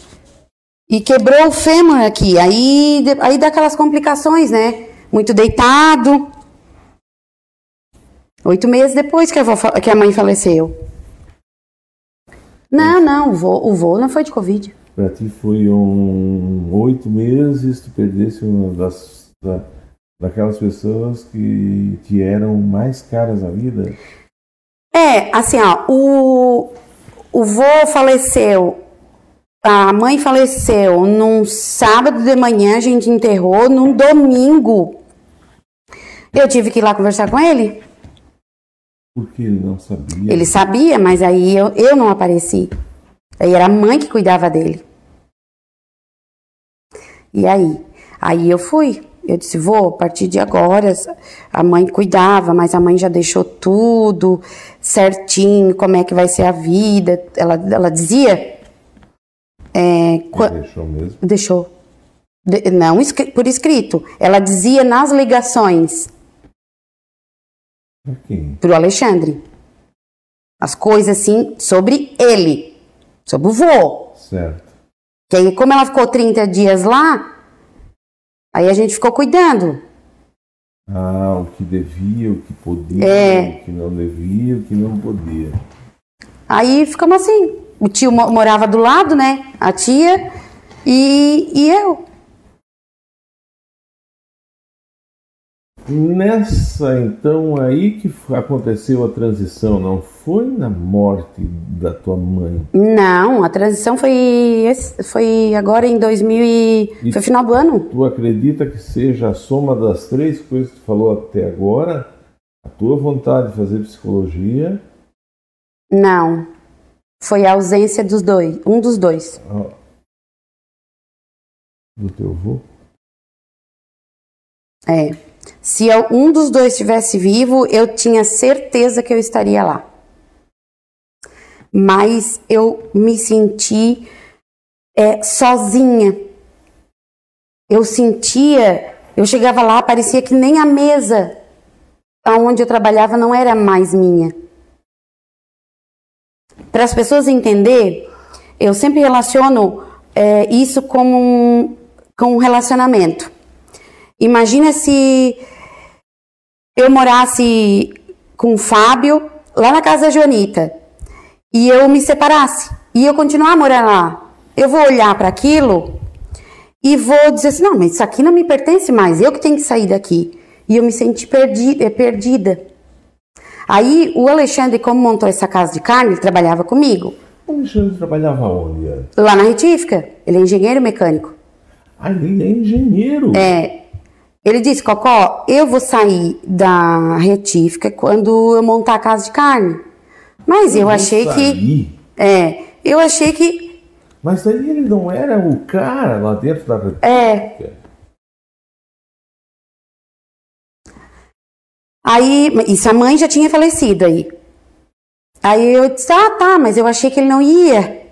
E quebrou o fêmur aqui. Aí, aí dá aquelas complicações, né? Muito deitado. Oito meses depois que a, que a mãe faleceu. Não, não, o vô, o vô não foi de Covid. Para ti foi um oito meses, tu perdesse uma das da, daquelas pessoas que te eram mais caras à vida. É, assim, ó, o, o vô faleceu, a mãe faleceu num sábado de manhã, a gente enterrou, num domingo. Eu tive que ir lá conversar com ele. Porque ele não sabia. Ele sabia, mas aí eu, eu não apareci. Aí era a mãe que cuidava dele. E aí? Aí eu fui. Eu disse, vou, a partir de agora, a mãe cuidava, mas a mãe já deixou tudo certinho, como é que vai ser a vida. Ela, ela dizia. É, qua- deixou mesmo. deixou. De- não por escrito. Ela dizia nas ligações quem? pro Alexandre. as coisas assim sobre ele, sobre o vô. Certo. Que aí, como ela ficou 30 dias lá, aí a gente ficou cuidando. Ah, o que devia, o que podia, É. o que não devia, o que não podia. Aí ficamos assim. O tio mo- morava do lado, né? A tia e, e eu. Nessa, então, aí que aconteceu a transição, não foi na morte da tua mãe. Não, a transição foi, foi agora em 2000 e... E- Foi final do ano? Tu acredita que seja a soma das três coisas que tu falou até agora? A tua vontade de fazer psicologia, Não. Foi a ausência dos dois. Um dos dois. a- do teu avô? É. Se eu- um dos dois estivesse vivo, eu tinha certeza que eu estaria lá. Mas eu me senti é, sozinha. Eu sentia, eu chegava lá, parecia que nem a mesa aonde eu trabalhava não era mais minha. Para as pessoas entender, eu sempre relaciono é, isso um, com um relacionamento. Imagina se eu morasse com o Fábio lá na casa da Joanita e eu me separasse e eu continuar morando lá. Eu vou olhar para aquilo e vou dizer assim: não, mas isso aqui não me pertence mais, eu que tenho que sair daqui. E eu me senti perdi- eh, perdida. Aí o Alexandre, como montou essa casa de carne, ele trabalhava comigo, O Alexandre trabalhava onde antes? lá na retífica. Ele é engenheiro mecânico. Ah, ele é engenheiro. É, ele disse, Cocó, eu vou sair da retífica quando eu montar a casa de carne. Mas eu Vou achei que. sair. É, eu achei que. Mas daí ele não era o cara lá dentro da É. Aí, isso a mãe já tinha falecido aí. Aí eu disse, ah, tá, mas eu achei que ele não ia.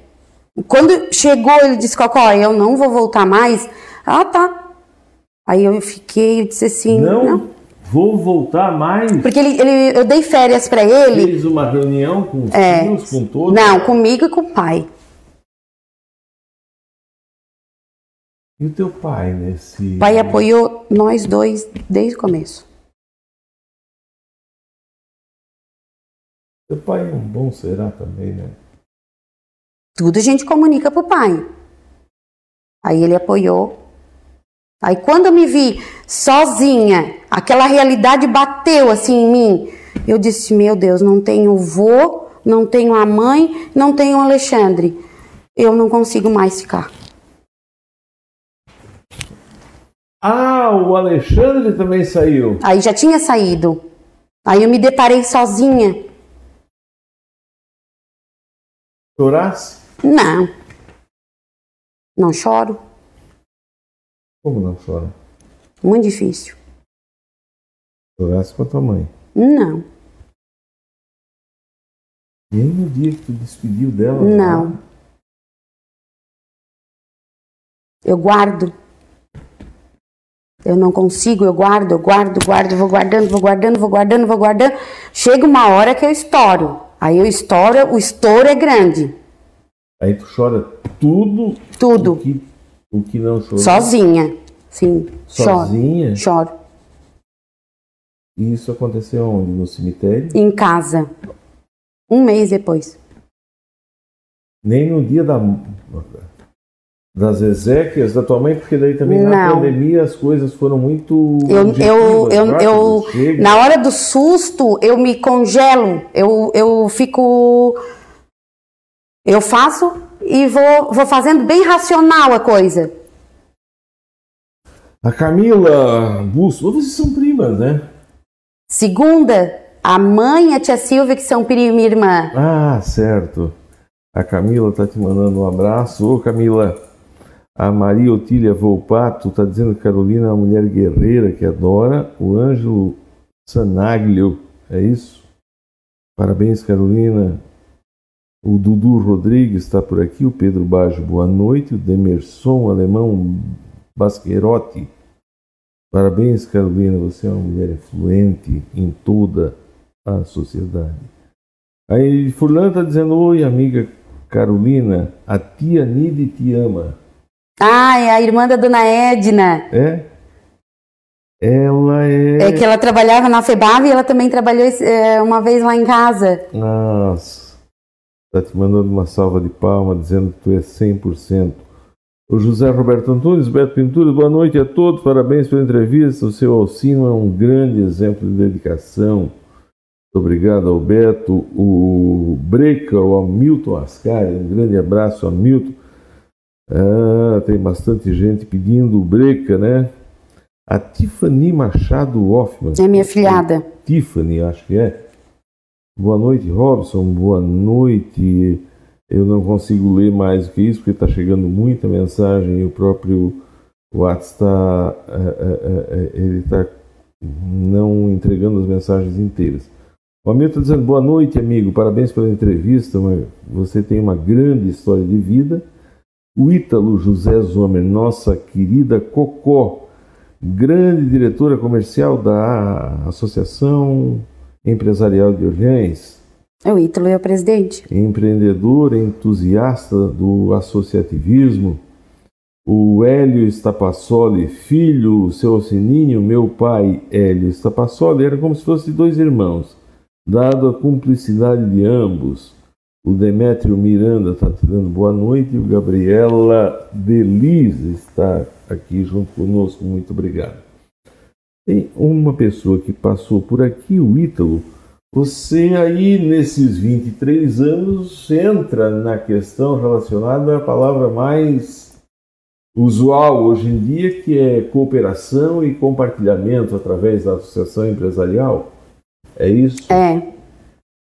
Quando chegou, ele disse, Cocó, eu não vou voltar mais. Ah, tá. Aí eu fiquei, eu disse assim, Não, não. vou voltar mais. Porque ele, ele- eu dei férias pra ele. Fez uma reunião com os É. filhos, com todos. Não, comigo e com o pai. E o teu pai nesse. O pai apoiou nós dois desde o começo. Teu pai é um bom será também, né? Tudo a gente comunica pro pai. Aí ele apoiou. Aí quando eu me vi sozinha, aquela realidade bateu assim em mim. Eu disse: Meu Deus, não tenho vô, não tenho a mãe, não tenho o Alexandre. Eu não consigo mais ficar. Ah, o Alexandre também saiu. Aí já tinha saído. Aí eu me deparei sozinha. Chorasse? Não. Não choro. Como não chora? Muito difícil. Chorasse com a tua mãe. Não. E aí no dia que tu despediu dela? Não. Eu guardo. Eu não consigo, eu guardo, eu guardo, guardo, vou guardando, vou guardando, vou guardando, vou guardando. Chega uma hora que eu estouro. Aí eu estouro, o estouro é grande. Aí tu chora tudo Tudo. o que, o que não chorou. Sozinha. Sim. Sozinha? Choro. Choro. E isso aconteceu onde? No cemitério? Em casa. Um mês depois. Nem no dia da, das exéquias da tua mãe, porque daí também na Não. pandemia as coisas foram muito. Eu, eu, eu, rápidas, eu, chega. na hora do susto, eu me congelo, eu, eu fico, eu faço e vou, vou fazendo bem racional a coisa. A Camila Busso, vocês são primas, né? Segunda, a mãe e a tia Silvia, que são prima e irmã. Ah, certo. A Camila tá te mandando um abraço. Ô, Camila, a Maria Otília Volpato tá dizendo que Carolina é uma mulher guerreira que adora. O Ângelo Sanaglio, é isso? Parabéns, Carolina. O Dudu Rodrigues está por aqui. O Pedro Baggio, boa noite. O Demerson Alemão Basquerotti. Parabéns, Carolina. Você é uma mulher influente em toda a sociedade. Aí fulano está dizendo, oi amiga Carolina, a tia Nide te ama. Ah, é a irmã da dona Edna. É? Ela é. É que ela trabalhava na FEBAV e ela também trabalhou é, uma vez lá em casa. Nossa. Tá te mandando uma salva de palma dizendo que tu é 100%. O José Roberto Antunes, Beto Pintura, boa noite a todos, parabéns pela entrevista. O seu Alcino é um grande exemplo de dedicação. Muito obrigado ao Beto, o Breca, o Hamilton Ascari, um grande abraço, Hamilton. Ah, tem bastante gente pedindo Breca, né? A Tiffany Machado Hoffman. É minha filhada. Tiffany, acho que é. Boa noite, Robson. Boa noite. Eu não consigo ler mais do que isso, porque está chegando muita mensagem e o próprio WhatsApp está. É, é, é, ele está não entregando as mensagens inteiras. O Amir está dizendo boa noite, amigo. Parabéns pela entrevista. Você tem uma grande história de vida. O Ítalo José Zomer, nossa querida Cocó, grande diretora comercial da Associação Empresarial de Orleans. O Ítalo é o presidente. Empreendedor, entusiasta do associativismo. O Hélio Stapassoli, filho, seu Sininho, meu pai Hélio Stapassoli, era como se fossem dois irmãos, dado a cumplicidade de ambos. O Demétrio Miranda está te dando boa noite e o Gabriela Delize está aqui junto conosco. Muito obrigado. Tem uma pessoa que passou por aqui, o Ítalo. Você aí, nesses 23 anos, entra na questão relacionada à palavra mais usual hoje em dia, que é cooperação e compartilhamento através da associação empresarial. É isso? É.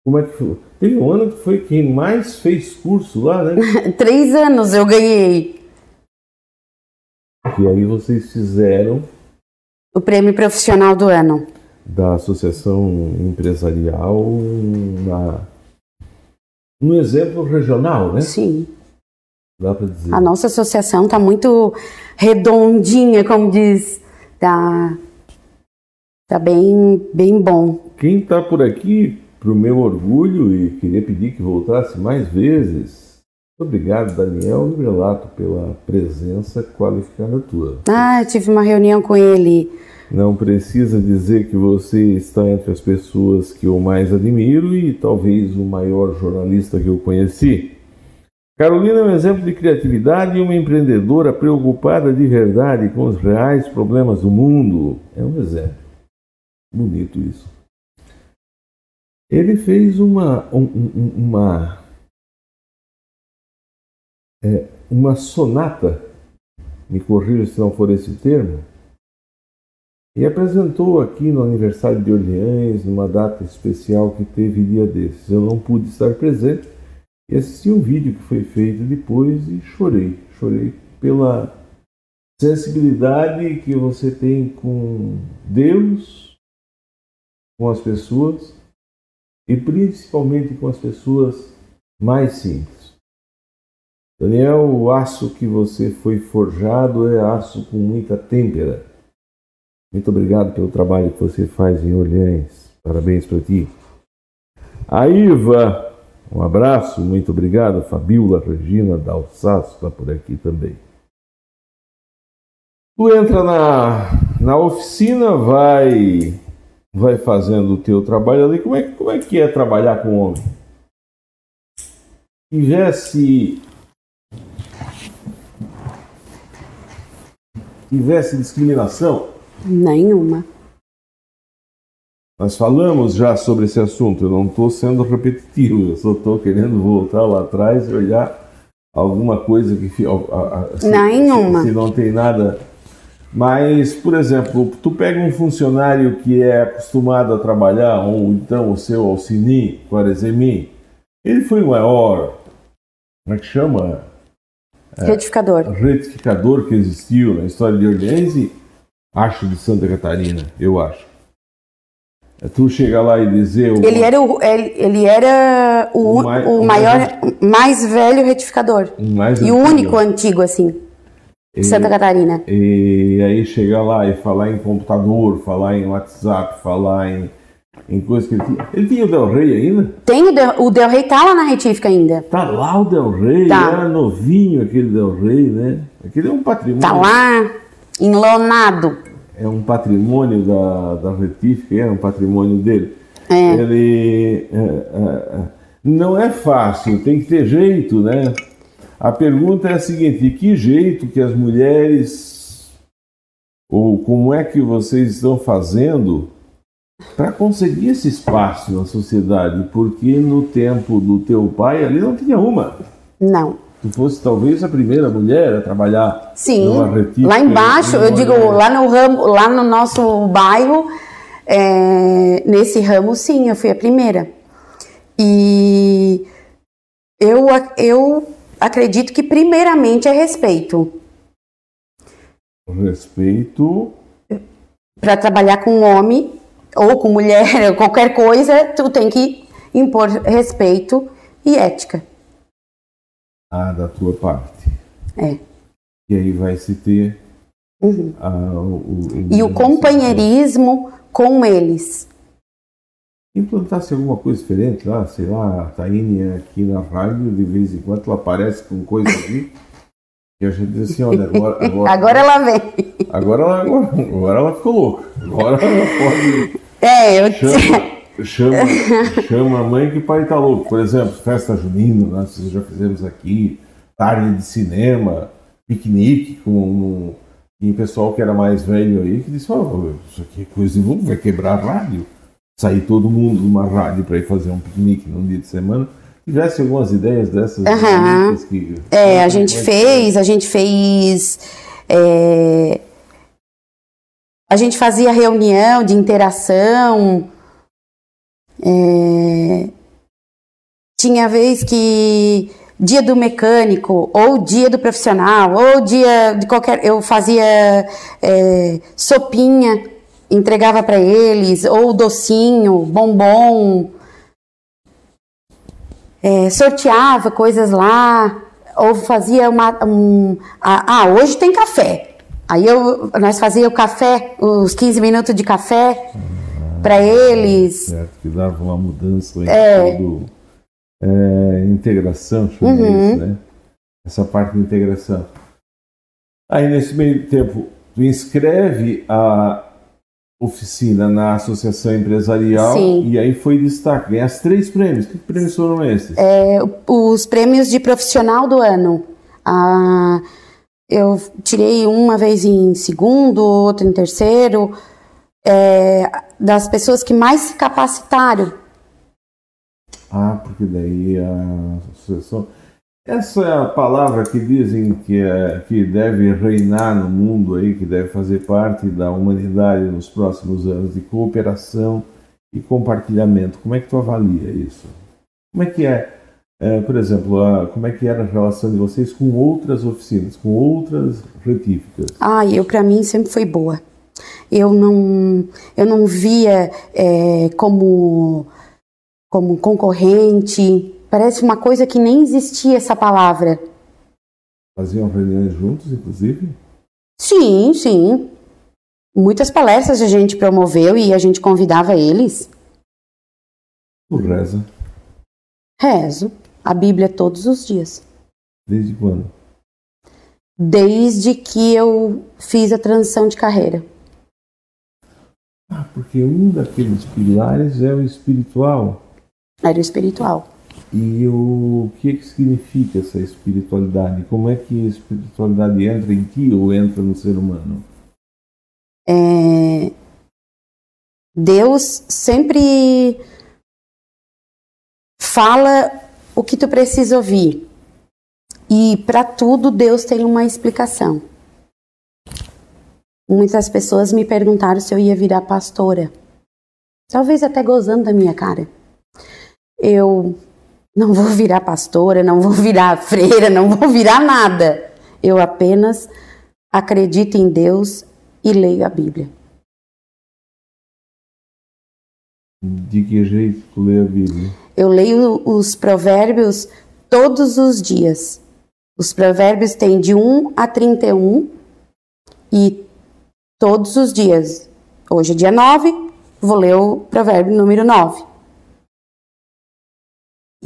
Como é que foi? Teve um ano que foi quem mais fez curso lá, né? *laughs* Três anos eu ganhei. E aí vocês fizeram. O prêmio profissional do ano. Da associação empresarial na, um exemplo regional, né? Sim. Dá para dizer. A nossa associação está muito redondinha, como diz. Tá, tá bem, bem bom. Quem está por aqui para o meu orgulho e queria pedir que voltasse mais vezes. Muito obrigado, Daniel Liberato, pela presença qualificada tua. Ah, eu tive uma reunião com ele. Não precisa dizer que você está entre as pessoas que eu mais admiro e talvez o maior jornalista que eu conheci. Carolina é um exemplo de criatividade e uma empreendedora preocupada de verdade com os reais problemas do mundo. É um exemplo. Bonito isso. Ele fez uma, um, uma, é, uma sonata, me corrija se não for esse termo, e apresentou aqui no aniversário de Orleans, numa data especial que teve dia desses. Eu não pude estar presente e assisti um vídeo que foi feito depois e chorei. Chorei pela sensibilidade que você tem com Deus, com as pessoas e principalmente com as pessoas mais simples. Daniel, o aço que você foi forjado é aço com muita têmpera. Muito obrigado pelo trabalho que você faz em Orleans. Parabéns para ti. A Iva, um abraço, muito obrigado. Fabiola Regina da Alsácio está por aqui também. Tu entra na, na oficina, vai vai fazendo o teu trabalho ali, como é, como é que é trabalhar com homem? Tivesse tivesse discriminação? Nenhuma. Nós falamos já sobre esse assunto, eu não estou sendo repetitivo, eu só estou querendo voltar lá atrás e olhar alguma coisa que. Se, Nenhuma. Se, se não tem nada mas, por exemplo, tu pega um funcionário que é acostumado a trabalhar, ou então o seu Alcini, Quaresemi, ele foi o maior, como é que chama? É, retificador. Retificador que existiu na história de Orleans acho de Santa Catarina, eu acho. É tu chegar lá e dizer. O... Ele era o, ele, ele era o, o, mai, o maior, mais velho retificador. Mais e o único antigo, assim. Santa Catarina. E aí chegar lá e falar em computador, falar em WhatsApp, falar em em coisas que ele tinha. Ele tinha o Del Rey ainda? Tem o Del, o Del Rey tá lá na retífica ainda. Tá lá o Del Rey, Tá. era novinho aquele Del Rey, né? Aquele é um patrimônio. Tá lá, enlonado. É um patrimônio da, da retífica, é um patrimônio dele. É. Ele é, é, é, não é fácil, tem que ter jeito, né? A pergunta é a seguinte: de que jeito que as mulheres ou como é que vocês estão fazendo para conseguir esse espaço na sociedade? Porque no tempo do teu pai ali não tinha uma. Não. Tu fosse talvez a primeira mulher a trabalhar Sim, numa retífica. lá embaixo, eu digo, lá no ramo, lá no nosso bairro, é, nesse ramo, sim, eu fui a primeira. E eu, eu acredito que primeiramente é respeito. Respeito. Para trabalhar com homem ou com mulher, *laughs* qualquer coisa, tu tem que impor respeito e ética. Ah, da tua parte. É. E aí vai se ter Uhum. a, o, o- E o companheirismo com eles. Implantasse alguma coisa diferente lá, sei lá, a Taine aqui na rádio, de vez em quando ela aparece com coisa ali. E a gente diz assim, olha, agora. Agora, *laughs* Agora ela vem. agora, ela, agora, agora ela ficou louca. Agora ela pode. É, eu Chama, chama, chama a mãe que o pai tá louco. Por exemplo, festa junina, nós já fizemos aqui, tarde de cinema, piquenique com e o pessoal que era mais velho aí que disse, ó, isso aqui é coisa de louco, vai quebrar a rádio. Sair todo mundo de uma rádio para ir fazer um piquenique num dia de semana. Tivesse algumas ideias dessas bonitas que. É, a gente fez, a gente fez. é, a gente fazia reunião de interação. é, tinha vez que dia do mecânico, ou dia do profissional, ou dia de qualquer. Eu fazia é, sopinha, entregava para eles, ou docinho, bombom é, sorteava coisas lá, ou fazia uma. Um, ah, ah, hoje tem café. Aí eu, nós fazia o café, os 15 minutos de café para eles. Certo, que dava uma mudança em É. todo. É, integração, chama Uhum. isso, né? Essa parte de integração. Aí nesse meio tempo, tu inscreve a oficina na associação empresarial Sim. e aí foi destaque. Ganhaste três prêmios. Que prêmios foram esses? É, os prêmios de profissional do ano. Ah, eu tirei uma vez em segundo, outra em terceiro. é, das pessoas que mais se capacitaram. Ah, porque daí a associação. Essa é palavra que dizem que, é, que deve reinar no mundo aí, que deve fazer parte da humanidade nos próximos anos, de cooperação e compartilhamento. Como é que tu avalia isso? Como é que é, é, por exemplo, a- como é que era a relação de vocês com outras oficinas, com outras retíficas? Ah, eu para mim sempre foi boa. Eu não, eu não via é, como como concorrente. Parece uma coisa que nem existia essa palavra. Faziam reuniões juntos, inclusive? Sim, sim. Muitas palestras a gente promoveu e a gente convidava eles. Tu reza. Rezo a Bíblia todos os dias. Desde quando? Desde que eu fiz a transição de carreira. Ah, porque um daqueles pilares é o espiritual. Era o espiritual. E o que, que significa essa espiritualidade? Como é que a espiritualidade entra em ti ou entra no ser humano? É, Deus sempre fala o que tu precisa ouvir. E para tudo Deus tem uma explicação. Muitas pessoas me perguntaram se eu ia virar pastora. Talvez até gozando da minha cara. Eu não vou virar pastora, não vou virar *laughs* freira, não vou virar nada. Eu apenas acredito em Deus e leio a Bíblia. De que jeito tu lê a Bíblia? Eu leio os provérbios todos os dias. Os provérbios têm de 1 a 31 e todos os dias. Hoje é dia 9, vou ler o provérbio número 9.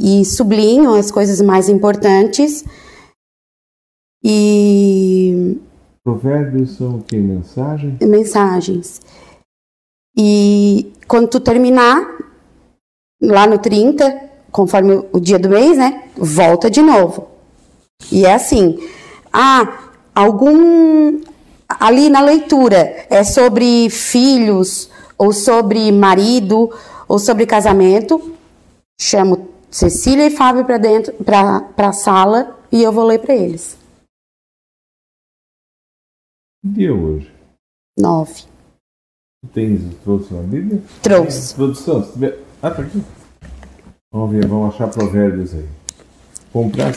E sublinho as coisas mais importantes. E. Provérbios são o que? Mensagens? Mensagens. E quando tu terminar, lá no 30, conforme o dia do mês, né? Volta de novo. E é assim. Ah, algum. Ali na leitura é sobre filhos, ou sobre marido, ou sobre casamento. Chamo Cecília e Fábio para dentro, para a sala e eu vou ler para eles. Que dia hoje? Nove. Tens, trouxe uma Bíblia? Trouxe. Produção, se tiver. Ah, tá aqui. Vamos ver, vamos achar provérbios aí. Comprar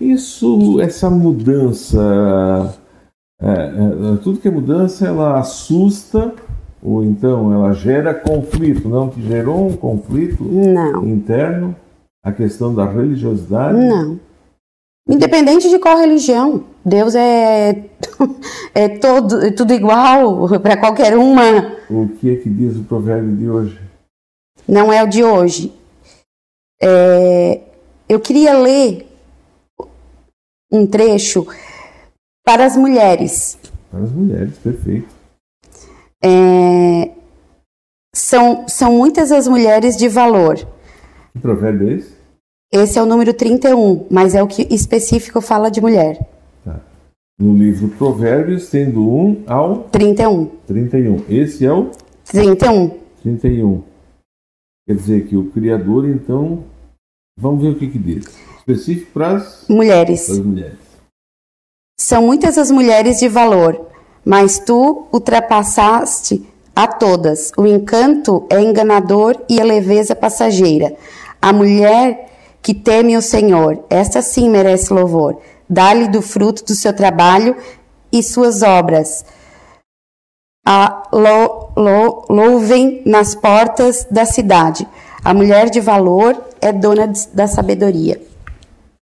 Isso, essa mudança. É, é, tudo que é mudança, ela assusta ou então ela gera conflito, não que gerou um conflito não. interno, a questão da religiosidade? Não. Independente de qual religião, Deus é, *laughs* é, todo, é tudo igual para qualquer uma. O que é que diz o provérbio de hoje? Não é o de hoje. É, eu queria ler um trecho para as mulheres. Para as mulheres, perfeito. É, são, são muitas as mulheres de valor. Que provérbio é esse? Esse é o número 31, mas é o que específico fala de mulher. Tá. No livro Provérbios, tendo 1 ao 31. 31. Esse é o 31. 31. Quer dizer que o Criador, então, vamos ver o que, que diz. Específico para as mulheres. Para as mulheres. São muitas as mulheres de valor, mas tu ultrapassaste a todas. O encanto é enganador e a leveza passageira. A mulher que teme o Senhor, esta sim merece louvor. Dá-lhe do fruto do seu trabalho e suas obras. A lo, lo, louvem nas portas da cidade. A mulher de valor é dona da sabedoria.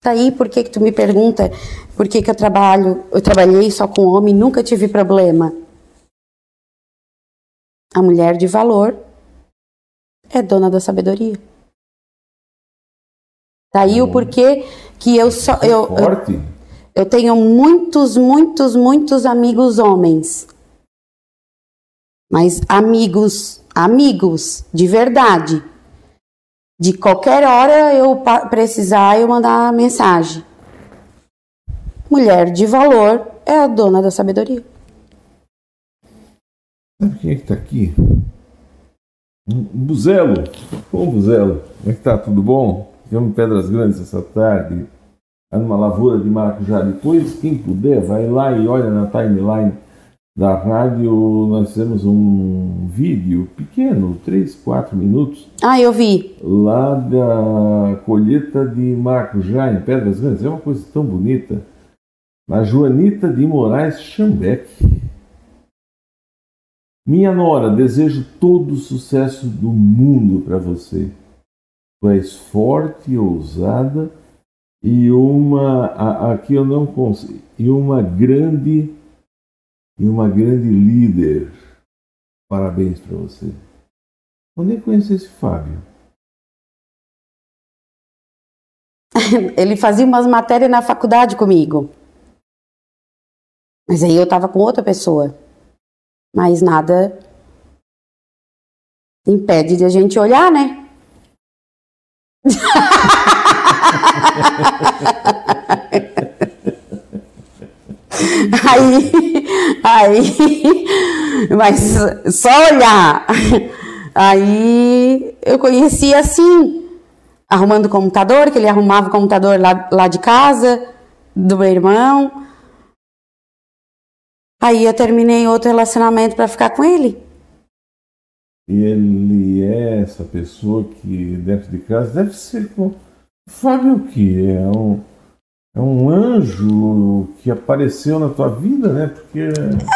Daí, tá por que, que tu me pergunta por que, que eu trabalho? Eu trabalhei só com homem, nunca tive problema. A mulher de valor é dona da sabedoria. Daí tá o porquê que eu só eu, Forte. eu, eu tenho muitos, muitos, muitos amigos homens. Mas amigos, amigos de verdade. De qualquer hora eu precisar eu mandar mensagem. Mulher de valor é a dona da sabedoria. Sabe quem é que está aqui? Buzelo. Ô Buzelo, como é que tá? Tudo bom? Tivemos Pedras Grandes essa tarde, numa lavoura de maracujá. Depois, quem puder, vai lá e olha na timeline da rádio. Nós fizemos um vídeo pequeno, 3, 4 minutos. Ah, eu vi. Lá da colheita de maracujá em Pedras Grandes. É uma coisa tão bonita. Na Joanita de Moraes Chambeck. Minha nora, desejo todo o sucesso do mundo para você. És forte, ousada e uma aqui eu não consigo e uma grande e uma grande líder. Parabéns para você. Onde é que conhece esse Fábio? *laughs* Ele fazia umas matérias na faculdade comigo. Mas aí eu tava com outra pessoa. Mas nada impede de a gente olhar, né? Aí, aí, mas só olhar. Aí eu conheci assim, arrumando o computador, que ele arrumava o computador lá, lá de casa, do meu irmão. Aí eu terminei outro relacionamento para ficar com ele. E ele é essa pessoa que dentro de casa deve ser com Fábio que é um é um anjo que apareceu na tua vida, né? Porque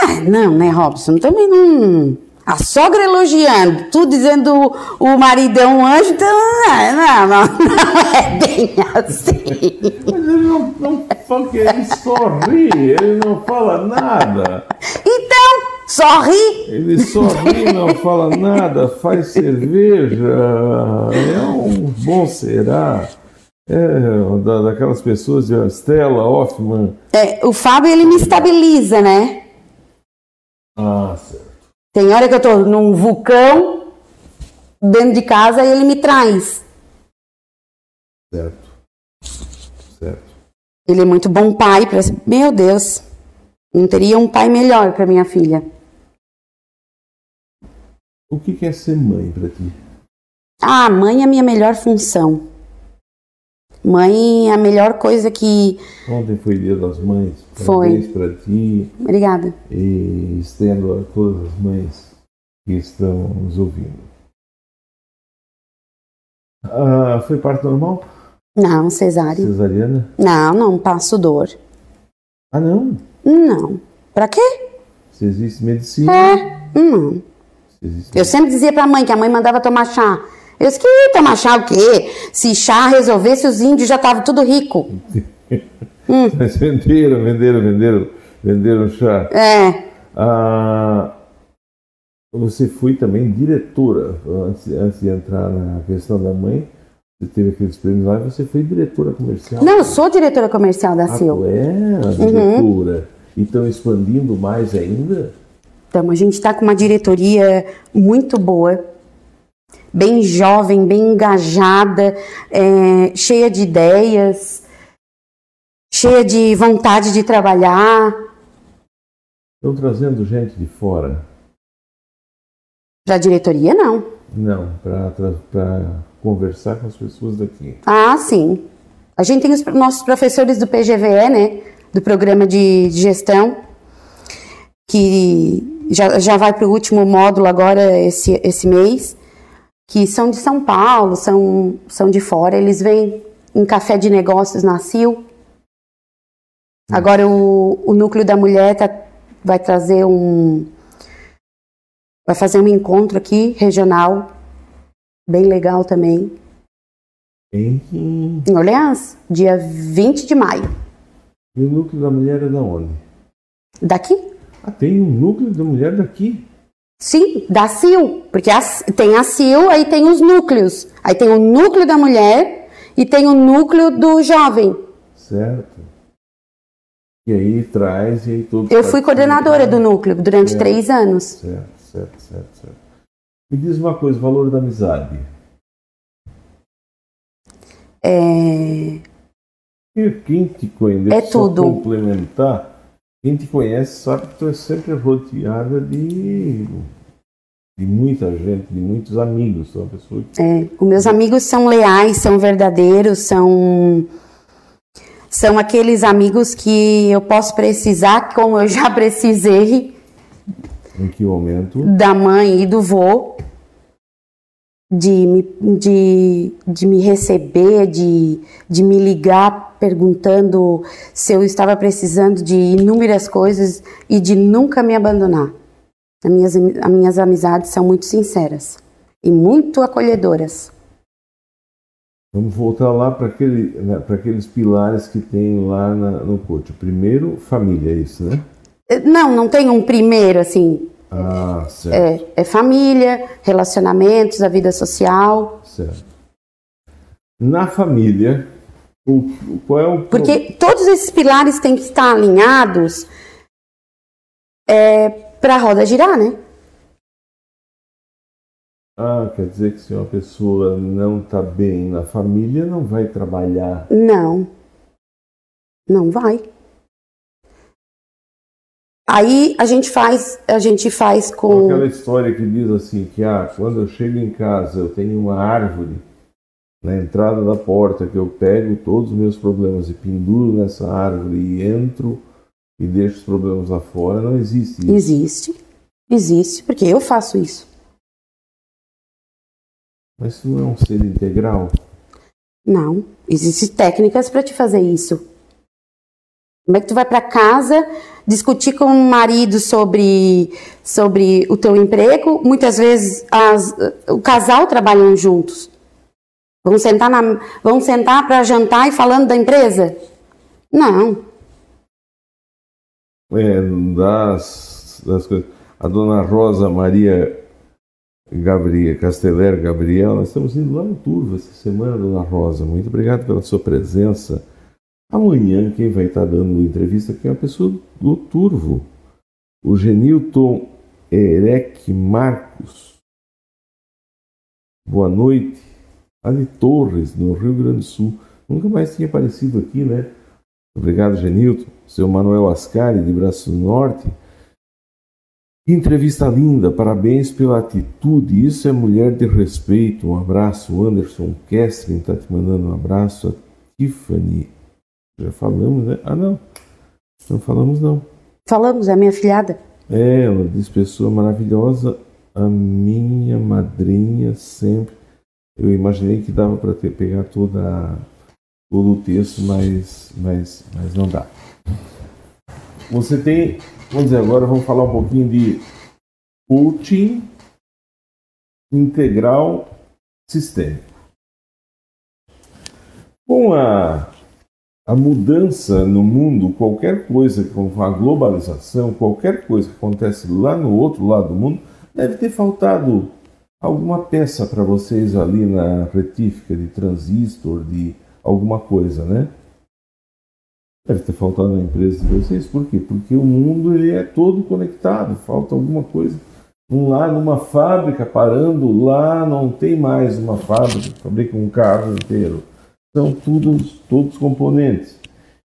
ah, não, né, Robson? Também não. A sogra elogiando, tu dizendo o marido é um anjo, então não, não, *laughs* não é bem assim. Mas ele não, não fala que ele sorri, ele não fala nada. Então, Só ri. Ele só ri, *laughs* não fala nada, faz cerveja. É um bom será. É, da, daquelas pessoas de Stella, Hoffman. É, o Fábio, ele me estabiliza, né? Ah, certo. Tem hora que eu tô num vulcão dentro de casa e ele me traz. Certo. Certo. Ele é muito bom pai. Pra... Meu Deus, não teria um pai melhor para minha filha. O que é ser mãe para ti? Ah, mãe é a minha melhor função. Mãe é a melhor coisa que. Ontem foi Dia das Mães. Foi. para ti. Obrigada. E estendo a todas as mães que estão nos ouvindo. Ah, foi parto normal? Não, cesárea. Cesariana? Não, não passo dor. Ah, não? Não. Pra quê? Se existe medicina. É, não. Eu sempre dizia pra mãe que a mãe mandava tomar chá. Eu disse que tomar chá o quê? Se chá resolvesse, os índios já estavam tudo rico. hum. *laughs* Mas venderam, venderam, venderam, venderam chá. É. Ah, você foi também diretora, antes, antes de entrar na questão da mãe, você teve aqueles prêmios lá e você foi diretora comercial. Não, eu sou diretora comercial da ah, Sil. é a diretora. Uhum. E estão expandindo mais ainda? Então, a gente está com uma diretoria muito boa bem jovem, bem engajada, é, cheia de ideias, cheia de vontade de trabalhar. Estão trazendo gente de fora? Para a diretoria, não. Não, para conversar com as pessoas daqui. Ah, sim. A gente tem os nossos professores do PGVE, né? Do programa de, de gestão, que já, já vai para o último módulo agora esse, esse mês que são de São Paulo, são, são de fora, eles vêm em café de negócios na CIL. Agora o, o núcleo da mulher tá, vai trazer um. Vai fazer um encontro aqui, regional, bem legal também. Em, em Orleans, dia 20 de maio. E o núcleo da mulher é da onde? Daqui. Ah, tem um núcleo da mulher daqui? Sim, da CIL, porque tem a CIL, aí tem os núcleos. Aí tem o núcleo da mulher e tem o núcleo do jovem. Certo. E aí traz e aí tudo. Eu fui coordenadora do núcleo durante certo. três anos. Certo, certo, certo, certo. Me diz uma coisa, valor da amizade. É... Quem te conhece, é tudo. complementar, quem te conhece sabe que tu é sempre rodeada de, de muita gente, de muitos amigos. É uma pessoa que... É, os meus amigos são leais, são verdadeiros, são são aqueles amigos que eu posso precisar, como eu já *laughs* precisei. Em que momento? Da mãe e do vô de me, de, de me receber, de, de me ligar perguntando se eu estava precisando de inúmeras coisas e de nunca me abandonar. As minhas, as minhas amizades são muito sinceras e muito acolhedoras. Vamos voltar lá para aquele, né, aqueles pilares que tem lá na, no coach. Primeiro, família, é isso, né? Não, não tem um primeiro, assim, ah, certo. É, é família, relacionamentos, a vida social. Certo. Na família, o, qual é o. Porque todos esses pilares têm que estar alinhados é, para a roda girar, né? Ah, quer dizer que se uma pessoa não está bem na família, não vai trabalhar? Não. Não vai. Aí a gente faz, a gente faz com aquela história que diz assim que ah, quando eu chego em casa eu tenho uma árvore na entrada da porta que eu pego todos os meus problemas e penduro nessa árvore e entro e deixo os problemas lá fora, não existe isso. Existe. Existe, porque eu faço isso. Mas isso não é um ser integral? Não, existem técnicas para te fazer isso. Como é que tu vai para casa discutir com o marido sobre, sobre o teu emprego? Muitas vezes as, o casal trabalham juntos. Vão sentar, vão sentar para jantar e falando da empresa? Não. É, das, das coisas. a dona Rosa Maria Gabriel, Casteller Gabriel. Nós estamos indo lá no Turvo essa semana, dona Rosa. Muito obrigado pela sua presença. Amanhã, quem vai estar dando entrevista aqui é uma pessoa do Turvo, o Genilton Erec Marcos. Boa noite. Ali Torres, no Rio Grande do Sul. Nunca mais tinha aparecido aqui, né? Obrigado, Genilton. Seu Manuel Ascari, de Braço Norte. Entrevista linda, parabéns pela atitude. Isso é mulher de respeito. Um abraço, Anderson Kessler está te mandando um abraço. A Tiffany, já falamos, né? Ah, não, não falamos, não. Falamos, é a minha filhada. É, ela diz pessoa maravilhosa, a minha madrinha sempre. Eu imaginei que dava para pegar toda todo o texto, mas, mas, mas não dá. Você tem, vamos dizer, agora vamos falar um pouquinho de coaching integral sistêmico. Com a, a mudança no mundo, qualquer coisa, com a globalização, qualquer coisa que acontece lá no outro lado do mundo, deve ter faltado alguma peça para vocês ali na retífica de transistor, de alguma coisa, né? Deve ter faltado na empresa de vocês, por quê? Porque o mundo ele é todo conectado, falta alguma coisa. Um lá numa fábrica parando, lá não tem mais uma fábrica fabrica um carro inteiro. São todos, todos componentes.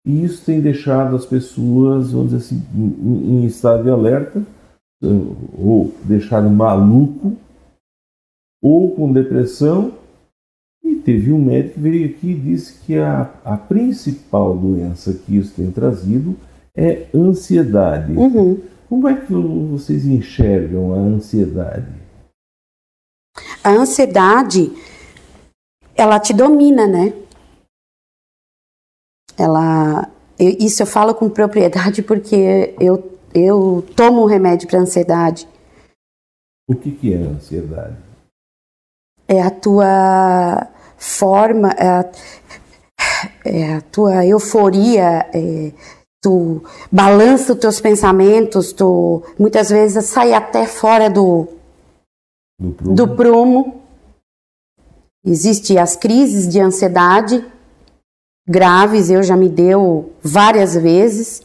E isso tem deixado as pessoas, vamos dizer assim, em, em estado de alerta, ou deixado maluco, ou com depressão, e teve um médico que veio aqui e disse que a, a principal doença que isso tem trazido é ansiedade. Uhum. Como é que vocês enxergam a ansiedade? A ansiedade, ela te domina, né? Ela, eu, isso eu falo com propriedade porque eu, eu tomo um remédio para ansiedade. O que, que é ansiedade? É a tua forma, é a, é a tua euforia, é, tu balança os teus pensamentos, tu muitas vezes sai até fora do, Do prumo? do prumo. Existem as crises de ansiedade graves, eu já me deu várias vezes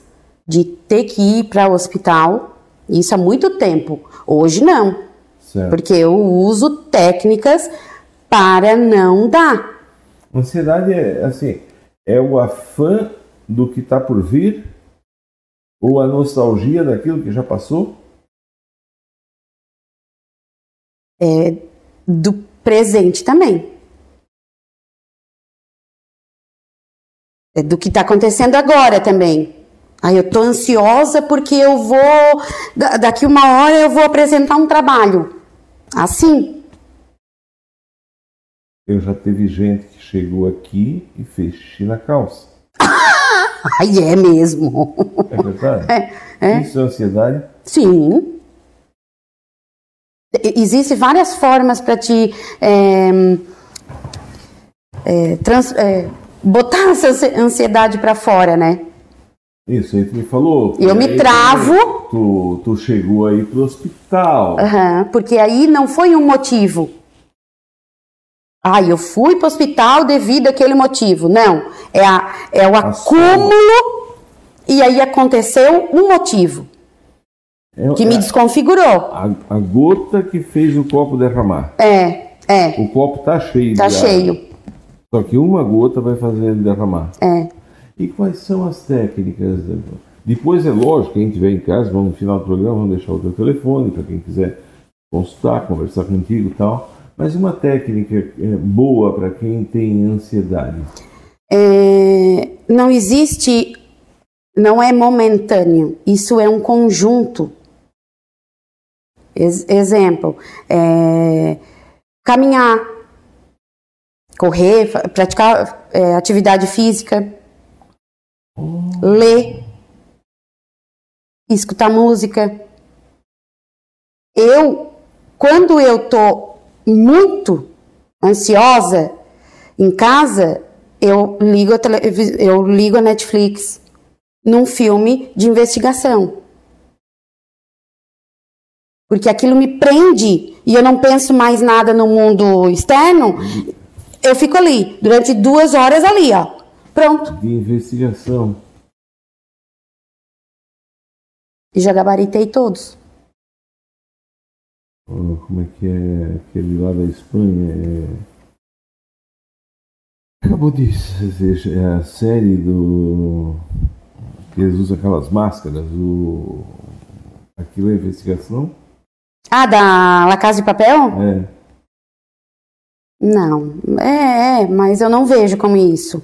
de ter que ir para o hospital. Isso há muito tempo. Hoje não, Certo. porque eu uso técnicas para não dar. Ansiedade é assim, é o afã do que está por vir ou a nostalgia daquilo que já passou? É, do presente também. Do que está acontecendo agora também. Aí eu tô ansiosa porque eu vou da- daqui uma hora eu vou apresentar um trabalho. Assim, Eu já teve gente que chegou aqui e fez xixi na calça. *laughs* ai é mesmo. É verdade? *laughs* é. Isso é ansiedade? Sim. Existem várias formas para te é, é, trans- é, botar essa ansi- ansiedade para fora, né? Isso, aí tu me falou. Eu me travo. Tu, tu chegou aí pro hospital. Aham, porque aí não foi um motivo. Ah, eu fui para o hospital devido àquele motivo. Não, é, a, é o acúmulo e aí aconteceu um motivo É, que me é desconfigurou. a, a gota que fez o copo derramar. É, é, O copo tá cheio. tá cheio. Só que uma gota vai fazer ele derramar. É. E quais são as técnicas? Depois é lógico, quem estiver em casa, vamos no final do programa, vamos deixar o teu telefone para quem quiser consultar, conversar contigo e tal. Mas uma técnica é, boa para quem tem ansiedade. É, não existe, não é momentâneo, isso é um conjunto. Ex- exemplo, é, caminhar, correr, praticar é, atividade física, ler, escutar música. Eu, quando eu tô muito ansiosa em casa, eu ligo a, eu ligo a Netflix num filme de investigação. porque aquilo me prende e eu não penso mais nada no mundo externo, eu fico ali, durante duas horas ali, ó. Pronto. De investigação. E já gabaritei todos. Oh, como é que é aquele lá da Espanha? É... Acabou de dizer, é a série do. que eles usam aquelas máscaras, o. Aquilo é investigação? Ah, da La Casa de Papel? É. Não, é, é, mas eu não vejo como isso.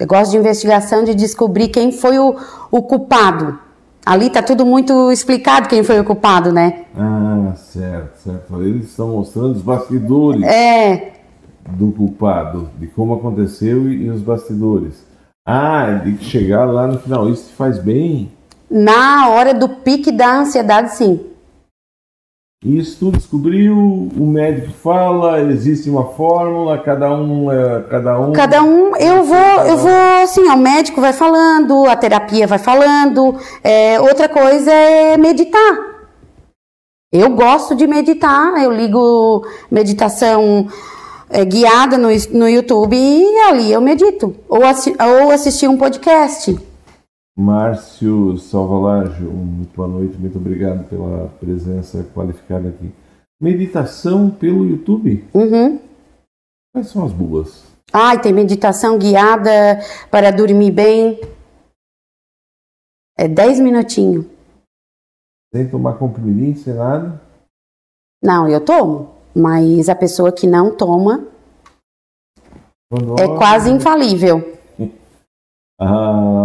Eu gosto de investigação, de descobrir quem foi o, o culpado. Ali tá tudo muito explicado quem foi o culpado, né? Ah, certo, certo. Eles estão mostrando os bastidores É, do culpado, de como aconteceu e, e os bastidores. Ah, de chegar lá no final. Isso te faz bem. na hora do pique da ansiedade, sim. Isso descobriu, o médico fala, existe uma fórmula, cada um é cada um. Cada um, eu vou, eu vou, assim, ó, o médico vai falando, a terapia vai falando. É, outra coisa é meditar. Eu gosto de meditar, eu ligo meditação é, guiada no, no YouTube e ali eu medito. Ou, assi ou assistir um podcast. Márcio Salvalage, um muito boa noite, muito obrigado pela presença qualificada aqui. Meditação pelo YouTube? Uhum. Quais são as boas? Ai, tem meditação guiada para dormir bem. É 10 minutinhos. Sem tomar comprimidinho, sem nada? Não, eu tomo. Mas a pessoa que não toma Quando é quase infalível. *laughs* Ah,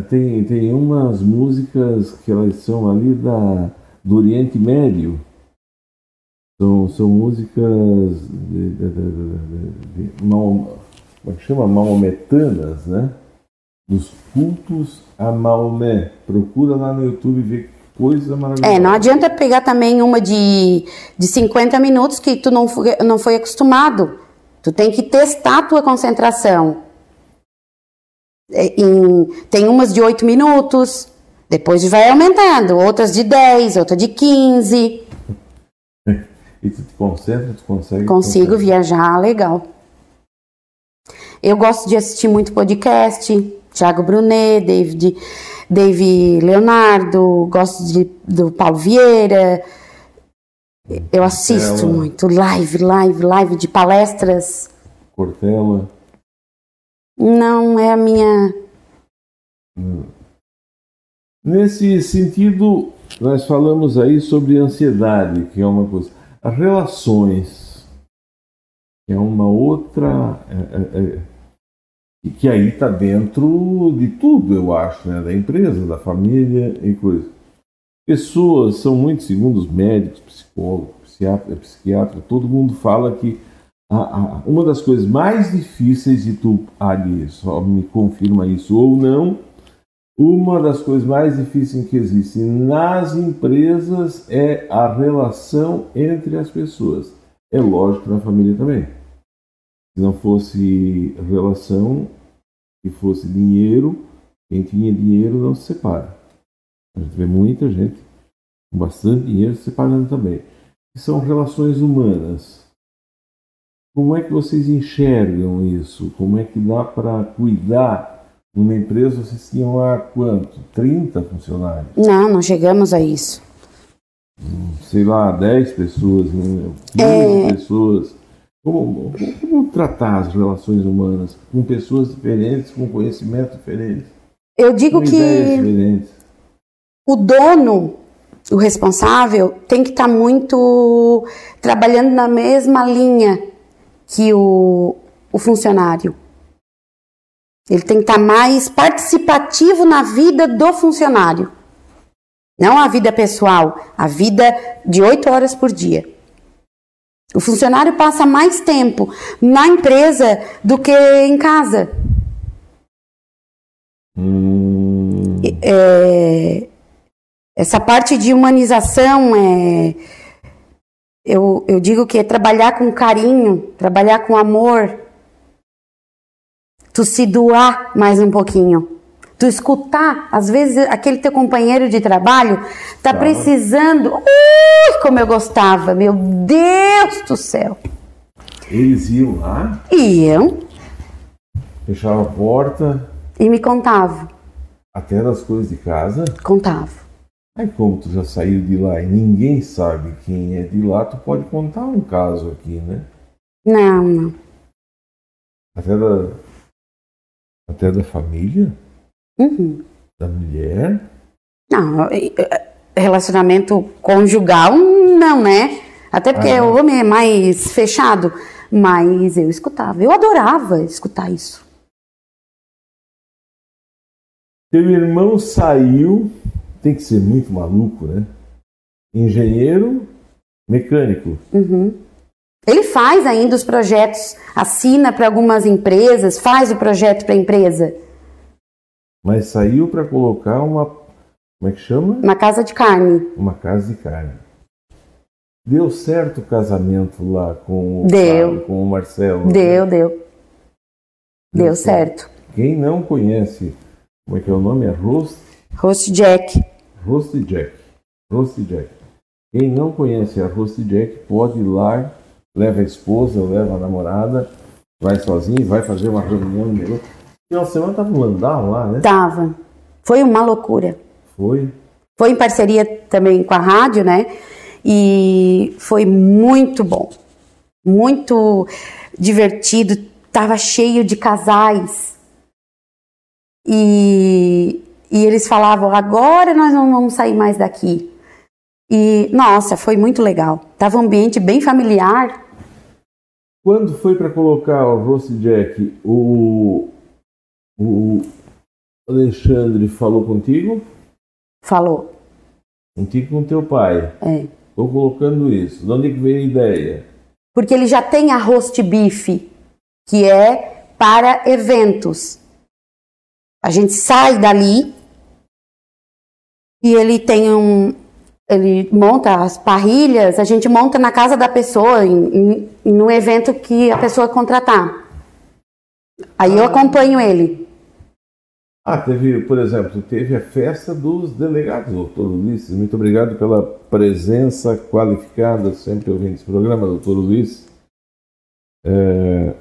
tem, tem umas músicas que elas são ali da, do Oriente Médio. São, são músicas de, de, de, de, Mahom- como é que chama? maometanas, né? Dos cultos a Maomé. Procura lá no YouTube que coisa maravilhosa. É, não adianta pegar também uma de, de 50 minutos que tu não não foi acostumado. Tu tem que testar a tua concentração. É, em- tem umas de 8 minutos, depois vai aumentando, outras de 10, outra de 15. E tu te concentra, tu consegue. Consigo consegue. viajar legal. Eu gosto de assistir muito podcast, Thiago Brunet, David, Dave Leonardo, gosto de, do Paulo Vieira. Eu assisto Ela. muito live, live, live de palestras. Cortella. Não é a minha. Nesse sentido, nós falamos aí sobre ansiedade, que é uma coisa. As relações, que é uma outra. é, é, é, e que aí está dentro de tudo, eu acho, né? da empresa, da família e coisa. Pessoas são muito, segundo os médicos, psicólogos, psiquiatra, psiquiatra todo mundo fala que uma das coisas mais difíceis de tu, Ali, só me confirma isso ou não, uma das coisas mais difíceis que existem nas empresas é a relação entre as pessoas. É lógico na família também. Se não fosse relação e fosse dinheiro, quem tinha dinheiro não se separa. A gente vê muita gente com bastante dinheiro se separando também. São relações humanas. Como é que vocês enxergam isso? Como é que dá para cuidar? Numa empresa vocês tinham lá quanto? 30 funcionários? Não, não chegamos a isso. Sei lá, 10 pessoas, né? 15 É. pessoas. Como, como tratar as relações humanas com pessoas diferentes, com conhecimento diferente, Eu digo com que o dono, o responsável, tem que estar muito trabalhando na mesma linha que o, o funcionário. Ele tem que estar mais participativo na vida do funcionário. Não a vida pessoal, a vida de oito horas por dia. O funcionário passa mais tempo na empresa do que em casa. Hum, É, essa parte de humanização é. Eu, eu digo que é trabalhar com carinho, trabalhar com amor. Tu se doar mais um pouquinho. Tu escutar, às vezes aquele teu companheiro de trabalho tá, precisando. Ui, como eu gostava, meu Deus do céu. Eles iam lá, Iam fechavam a porta, e me contavam, até das coisas de casa. contavam. Aí como tu já saiu de lá e ninguém sabe quem é de lá, tu pode contar um caso aqui, né? Não, não. Até da, até da família, Uhum. da mulher. Não, relacionamento conjugal, não, né? Até porque Ah. o homem é mais fechado. Mas eu escutava, eu adorava escutar isso. Teu irmão saiu, tem que ser muito maluco, né? Engenheiro mecânico. Uhum. Ele faz ainda os projetos, assina para algumas empresas, faz o projeto para a empresa. Mas saiu para colocar uma. Como é que chama? Uma casa de carne. Uma casa de carne. Deu certo o casamento lá com o, Deu. Fábio, com o Marcelo. né? Deu, deu. Deu Deu certo. Quem não conhece, como é que é o nome? É Roast, Roast Jack. Roast Jack. Roast Jack. Quem não conhece a Roast Jack pode ir lá, leva a esposa, leva a namorada, vai sozinho, vai fazer uma reunião. Final de semana tava no Landau lá, né? Tava. Foi uma loucura. Foi. Foi em parceria também com a rádio, né? E foi muito bom. Muito divertido. Tava cheio de casais. E, e eles falavam: agora nós não vamos sair mais daqui. E, nossa, foi muito legal. Tava um ambiente bem familiar. Quando foi para colocar o Roast Jack, o, o Alexandre falou contigo? Falou. Contigo com teu pai. É. Estou colocando isso. De onde que veio a ideia? Porque ele já tem a roast beef, que é para eventos. A gente sai dali e ele tem um. Ele monta as parrilhas, a gente monta na casa da pessoa, em, em, no evento que a pessoa contratar. Aí eu acompanho ele. Ah, teve, por exemplo, teve a festa dos delegados, doutor Ulisses. Muito obrigado pela presença qualificada, sempre ouvindo esse programa, doutor Ulisses. É,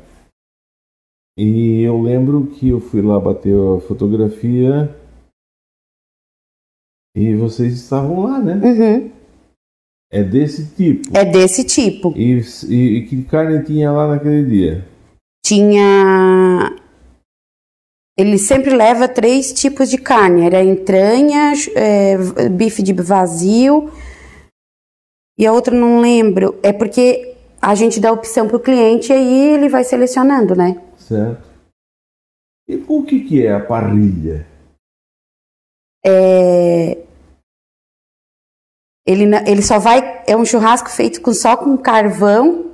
e eu lembro que eu fui lá bater a fotografia e vocês estavam lá, né? Uhum. É desse tipo. É desse tipo. E, e- e que carne tinha lá naquele dia? Tinha. Ele sempre leva três tipos de carne: era entranha, é, bife de vazio e a outra não lembro. É porque a gente dá opção pro cliente e aí ele vai selecionando, né? Certo. E o que, que é a parrilha? É, Ele, ele só vai. É um churrasco feito com, só com carvão.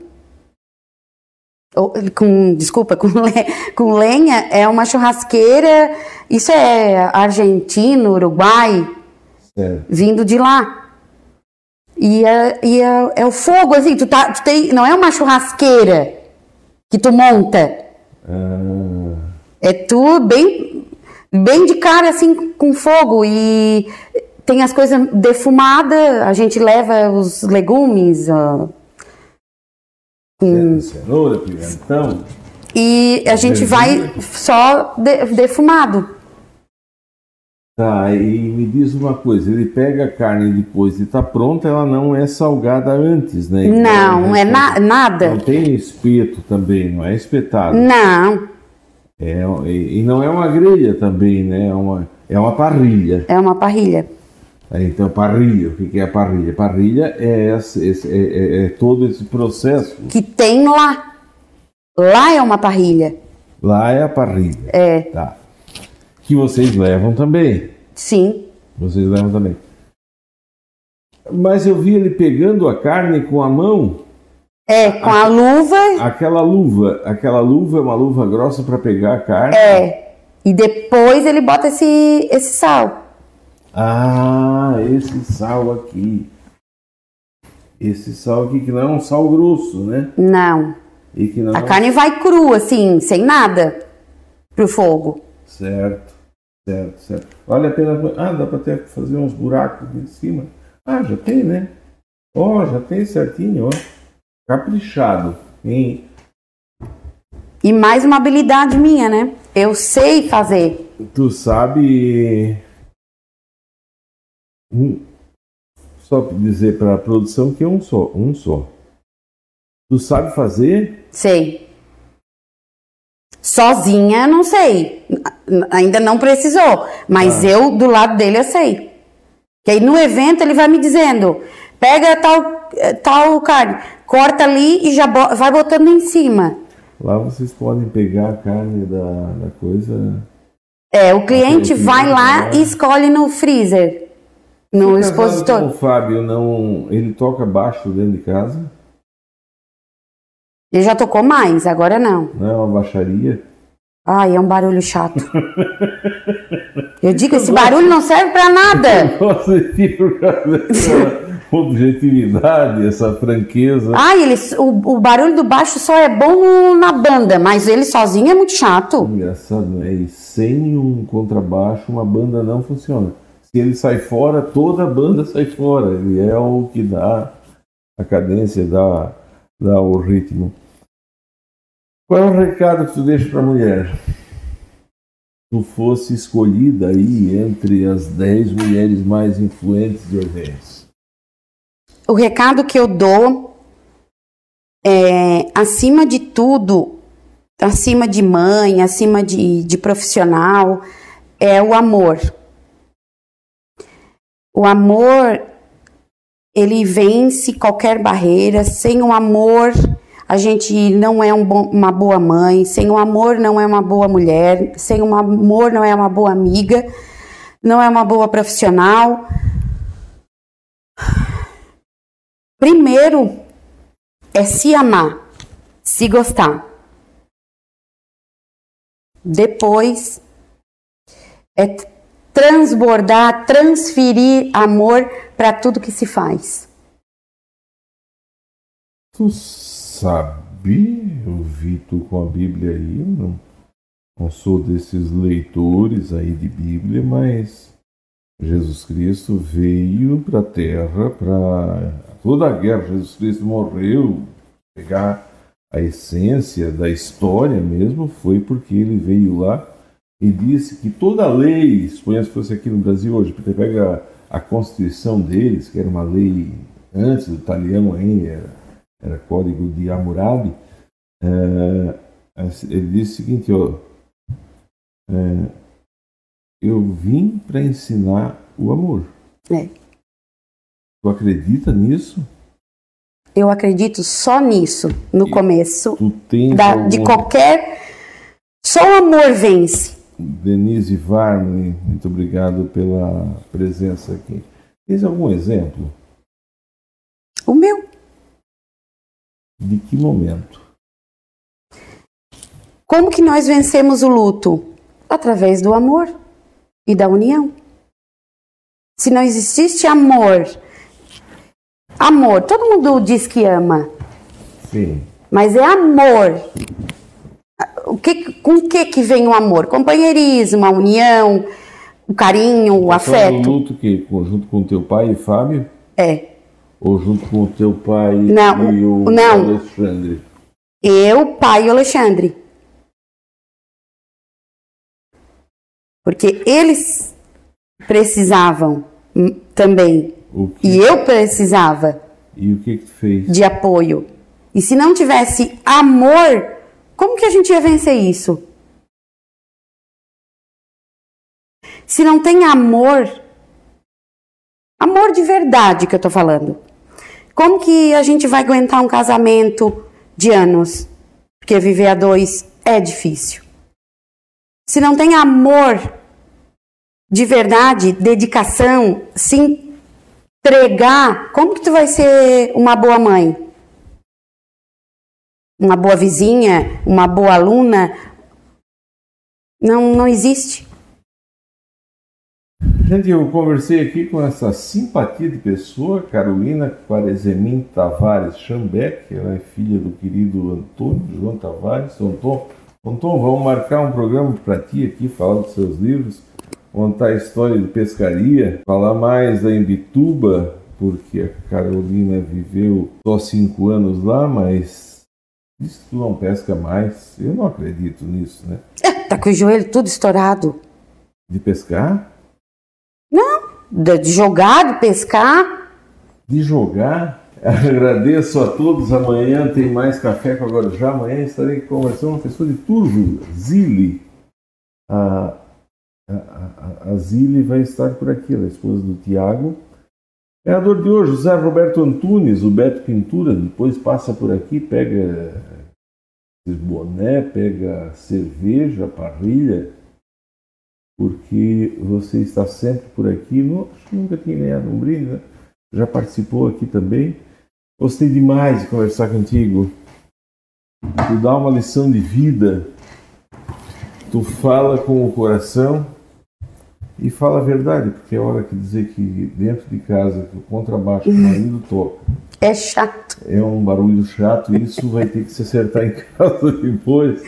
Ou, com, desculpa, *laughs* com, le- com lenha. É uma churrasqueira. Isso é argentino, Uruguai, Certo. vindo de lá. E, é, e é, é o fogo, assim, tu, tá, tu tem. Não é uma churrasqueira que tu monta. Ah, É tu bem, bem de cara, assim, com fogo. E tem as coisas defumadas, a gente leva os legumes. ó, com- cenoura, pimentão. e a gente vai só de- defumado. Tá, e me diz uma coisa, ele pega a carne depois de estar pronta, ela não é salgada antes, né? Não, a é gente- na- nada. Não tem espeto também, não é espetado. Não, É, e, não é uma grelha também, né? É uma, é uma parrilha. é uma parrilha. Aí, Então, parrilha, o que que é a parrilha? Parrilha é, esse- esse- é- é- é todo esse processo. Que tem lá. Lá é uma parrilha. Lá é a parrilha. É, Tá. Que vocês levam também. sim. Vocês levam também. Mas eu vi ele pegando a carne com a mão. É, com a luva. Aquela luva, aquela luva é uma luva grossa para pegar a carne. É. E depois ele bota esse, esse sal. Ah, esse sal aqui. Esse sal aqui que não é um sal grosso, né? Não. E que não A é carne vai crua, assim, sem nada pro fogo. Certo. Certo, certo. Vale a pena. Ah, dá para até fazer uns buracos aqui em cima. Ah, já tem, né? Ó, oh, já tem certinho, ó. Caprichado. Hein? E mais uma habilidade minha, né? Eu sei fazer. Tu sabe. Um... Só dizer para a produção que é um só, um só. Tu sabe fazer? Sei. Sozinha, não sei. Ainda não precisou. Mas ah. eu, do lado dele, eu sei. Que aí no evento ele vai me dizendo: pega tal, tal carne, corta ali e já vai botando em cima. Lá vocês podem pegar a carne da, da coisa. É, o cliente vai lá e escolhe no freezer, no Você expositor. O Fábio não, ele toca baixo dentro de casa? Ele já tocou mais, agora não. Não é uma baixaria? Ai, é um barulho chato. *laughs* Eu digo, esse barulho não serve para nada. Por causa dessa *laughs* objetividade, essa franqueza. Ah, ele, o, o barulho do baixo só é bom na banda, mas ele sozinho é muito chato. Engraçado, é? E sem um contrabaixo, uma banda não funciona. Se ele sai fora, toda a banda sai fora. Ele é o que dá a cadência, dá dá o ritmo. Qual é o recado que tu deixa para a mulher? Tu fosse escolhida aí entre as 10 mulheres mais influentes de Orleans. O recado que eu dou é, acima de tudo, acima de mãe, acima de, de profissional, é o amor. O amor ele vence qualquer barreira. Sem o amor, a gente não é um uma boa mãe. Sem o amor, não é uma boa mulher. Sem o amor, não é uma boa amiga. Não é uma boa profissional. Primeiro é se amar, se gostar. Depois é transbordar, transferir amor para tudo que se faz. Tu sabe, eu vi tu com a Bíblia aí, eu não, não sou desses leitores aí de Bíblia, mas Jesus Cristo veio para a terra para toda a guerra. Jesus Cristo morreu, pegar a essência da história mesmo foi porque ele veio lá e disse que toda a lei, suponha se fosse aqui no Brasil hoje, porque pega a Constituição deles, que era uma lei antes do italiano ainda, era, era Código de Hammurabi, é, ele disse o seguinte, ó, é, eu vim para ensinar o amor. É. Tu acredita nisso? Eu acredito só nisso, no e começo. Da, algum... De qualquer. Só o amor vence. Denise Varney, muito obrigado pela presença aqui. Tens algum exemplo? O meu. De que momento? Como que nós vencemos o luto? Através do amor e da união. Se não existisse amor, amor, todo mundo diz que ama. Sim. Mas é amor o que, com o que, que vem o amor? Companheirismo, a união, o carinho, o Você afeto. luto que junto com teu pai e Fábio? É. Ou junto com o teu pai não, e o não. Alexandre? Eu, pai e o Alexandre. Porque eles precisavam também. E eu precisava. E o que que tu fez? De apoio. E se não tivesse amor, como que a gente ia vencer isso? Se não tem amor, amor de verdade que eu tô falando, como que a gente vai aguentar um casamento de anos? Porque viver a dois é difícil. Se não tem amor de verdade, dedicação, se entregar, como que tu vai ser uma boa mãe? uma boa vizinha, uma boa aluna, não, não existe. Gente, eu conversei aqui com essa simpatia de pessoa, Carolina Quarezemin Tavares Chambeck, ela é filha do querido Antônio João Tavares. Antônio, Antônio, vamos marcar um programa para ti aqui, falar dos seus livros. contar a história de pescaria, falar mais da Imbituba, porque a Carolina viveu só cinco anos lá, mas diz que tu não pesca mais. Eu não acredito nisso, né? É, tá com o joelho tudo estourado. De pescar? Não, de jogar, de pescar. De jogar? Agradeço a todos. Amanhã tem mais café com agora já. Amanhã estarei conversando com uma pessoa de Turvo, Zili. A, a, a, a Zili vai estar por aqui, é esposa do Tiago. Ganhador de hoje, José Roberto Antunes, o Beto Pintura. Depois passa por aqui, pega boné, pega cerveja, parrilha, porque você está sempre por aqui. Não, acho que nunca tinha ganhado um brinde, né? Já participou aqui também. Gostei demais de conversar contigo. Tu dá uma lição de vida. Tu fala com o coração e fala a verdade, porque é hora que dizer que dentro de casa que o contrabaixo do marido toca. É chato. É um barulho chato e isso vai ter que se acertar em *laughs* casa depois.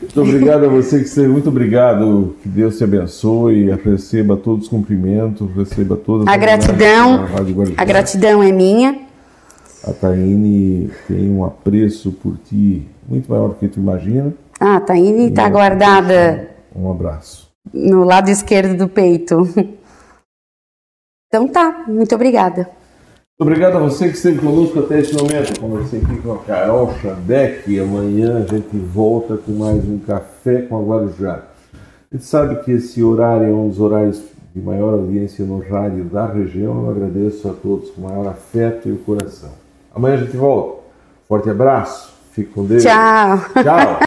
Muito obrigado a você que esteve. Muito obrigado. Que Deus te abençoe. Receba todos os cumprimentos, receba todas a gratidão. A gratidão é minha. A Taine tem um apreço por ti muito maior do que tu imagina. Ah, a Taine está guardada. Um abraço. No lado esquerdo do peito. *laughs* Então tá, muito obrigada. Obrigado a você que esteve conosco até esse momento. conversei aqui com a Carol Xandeck. Amanhã a gente volta com mais um Café com a Guarujá. A gente sabe que esse horário é um dos horários de maior audiência no rádio da região. Eu agradeço a todos com o maior afeto e o coração. Amanhã a gente volta. Forte abraço. Fique com Deus. Tchau. Tchau. *laughs*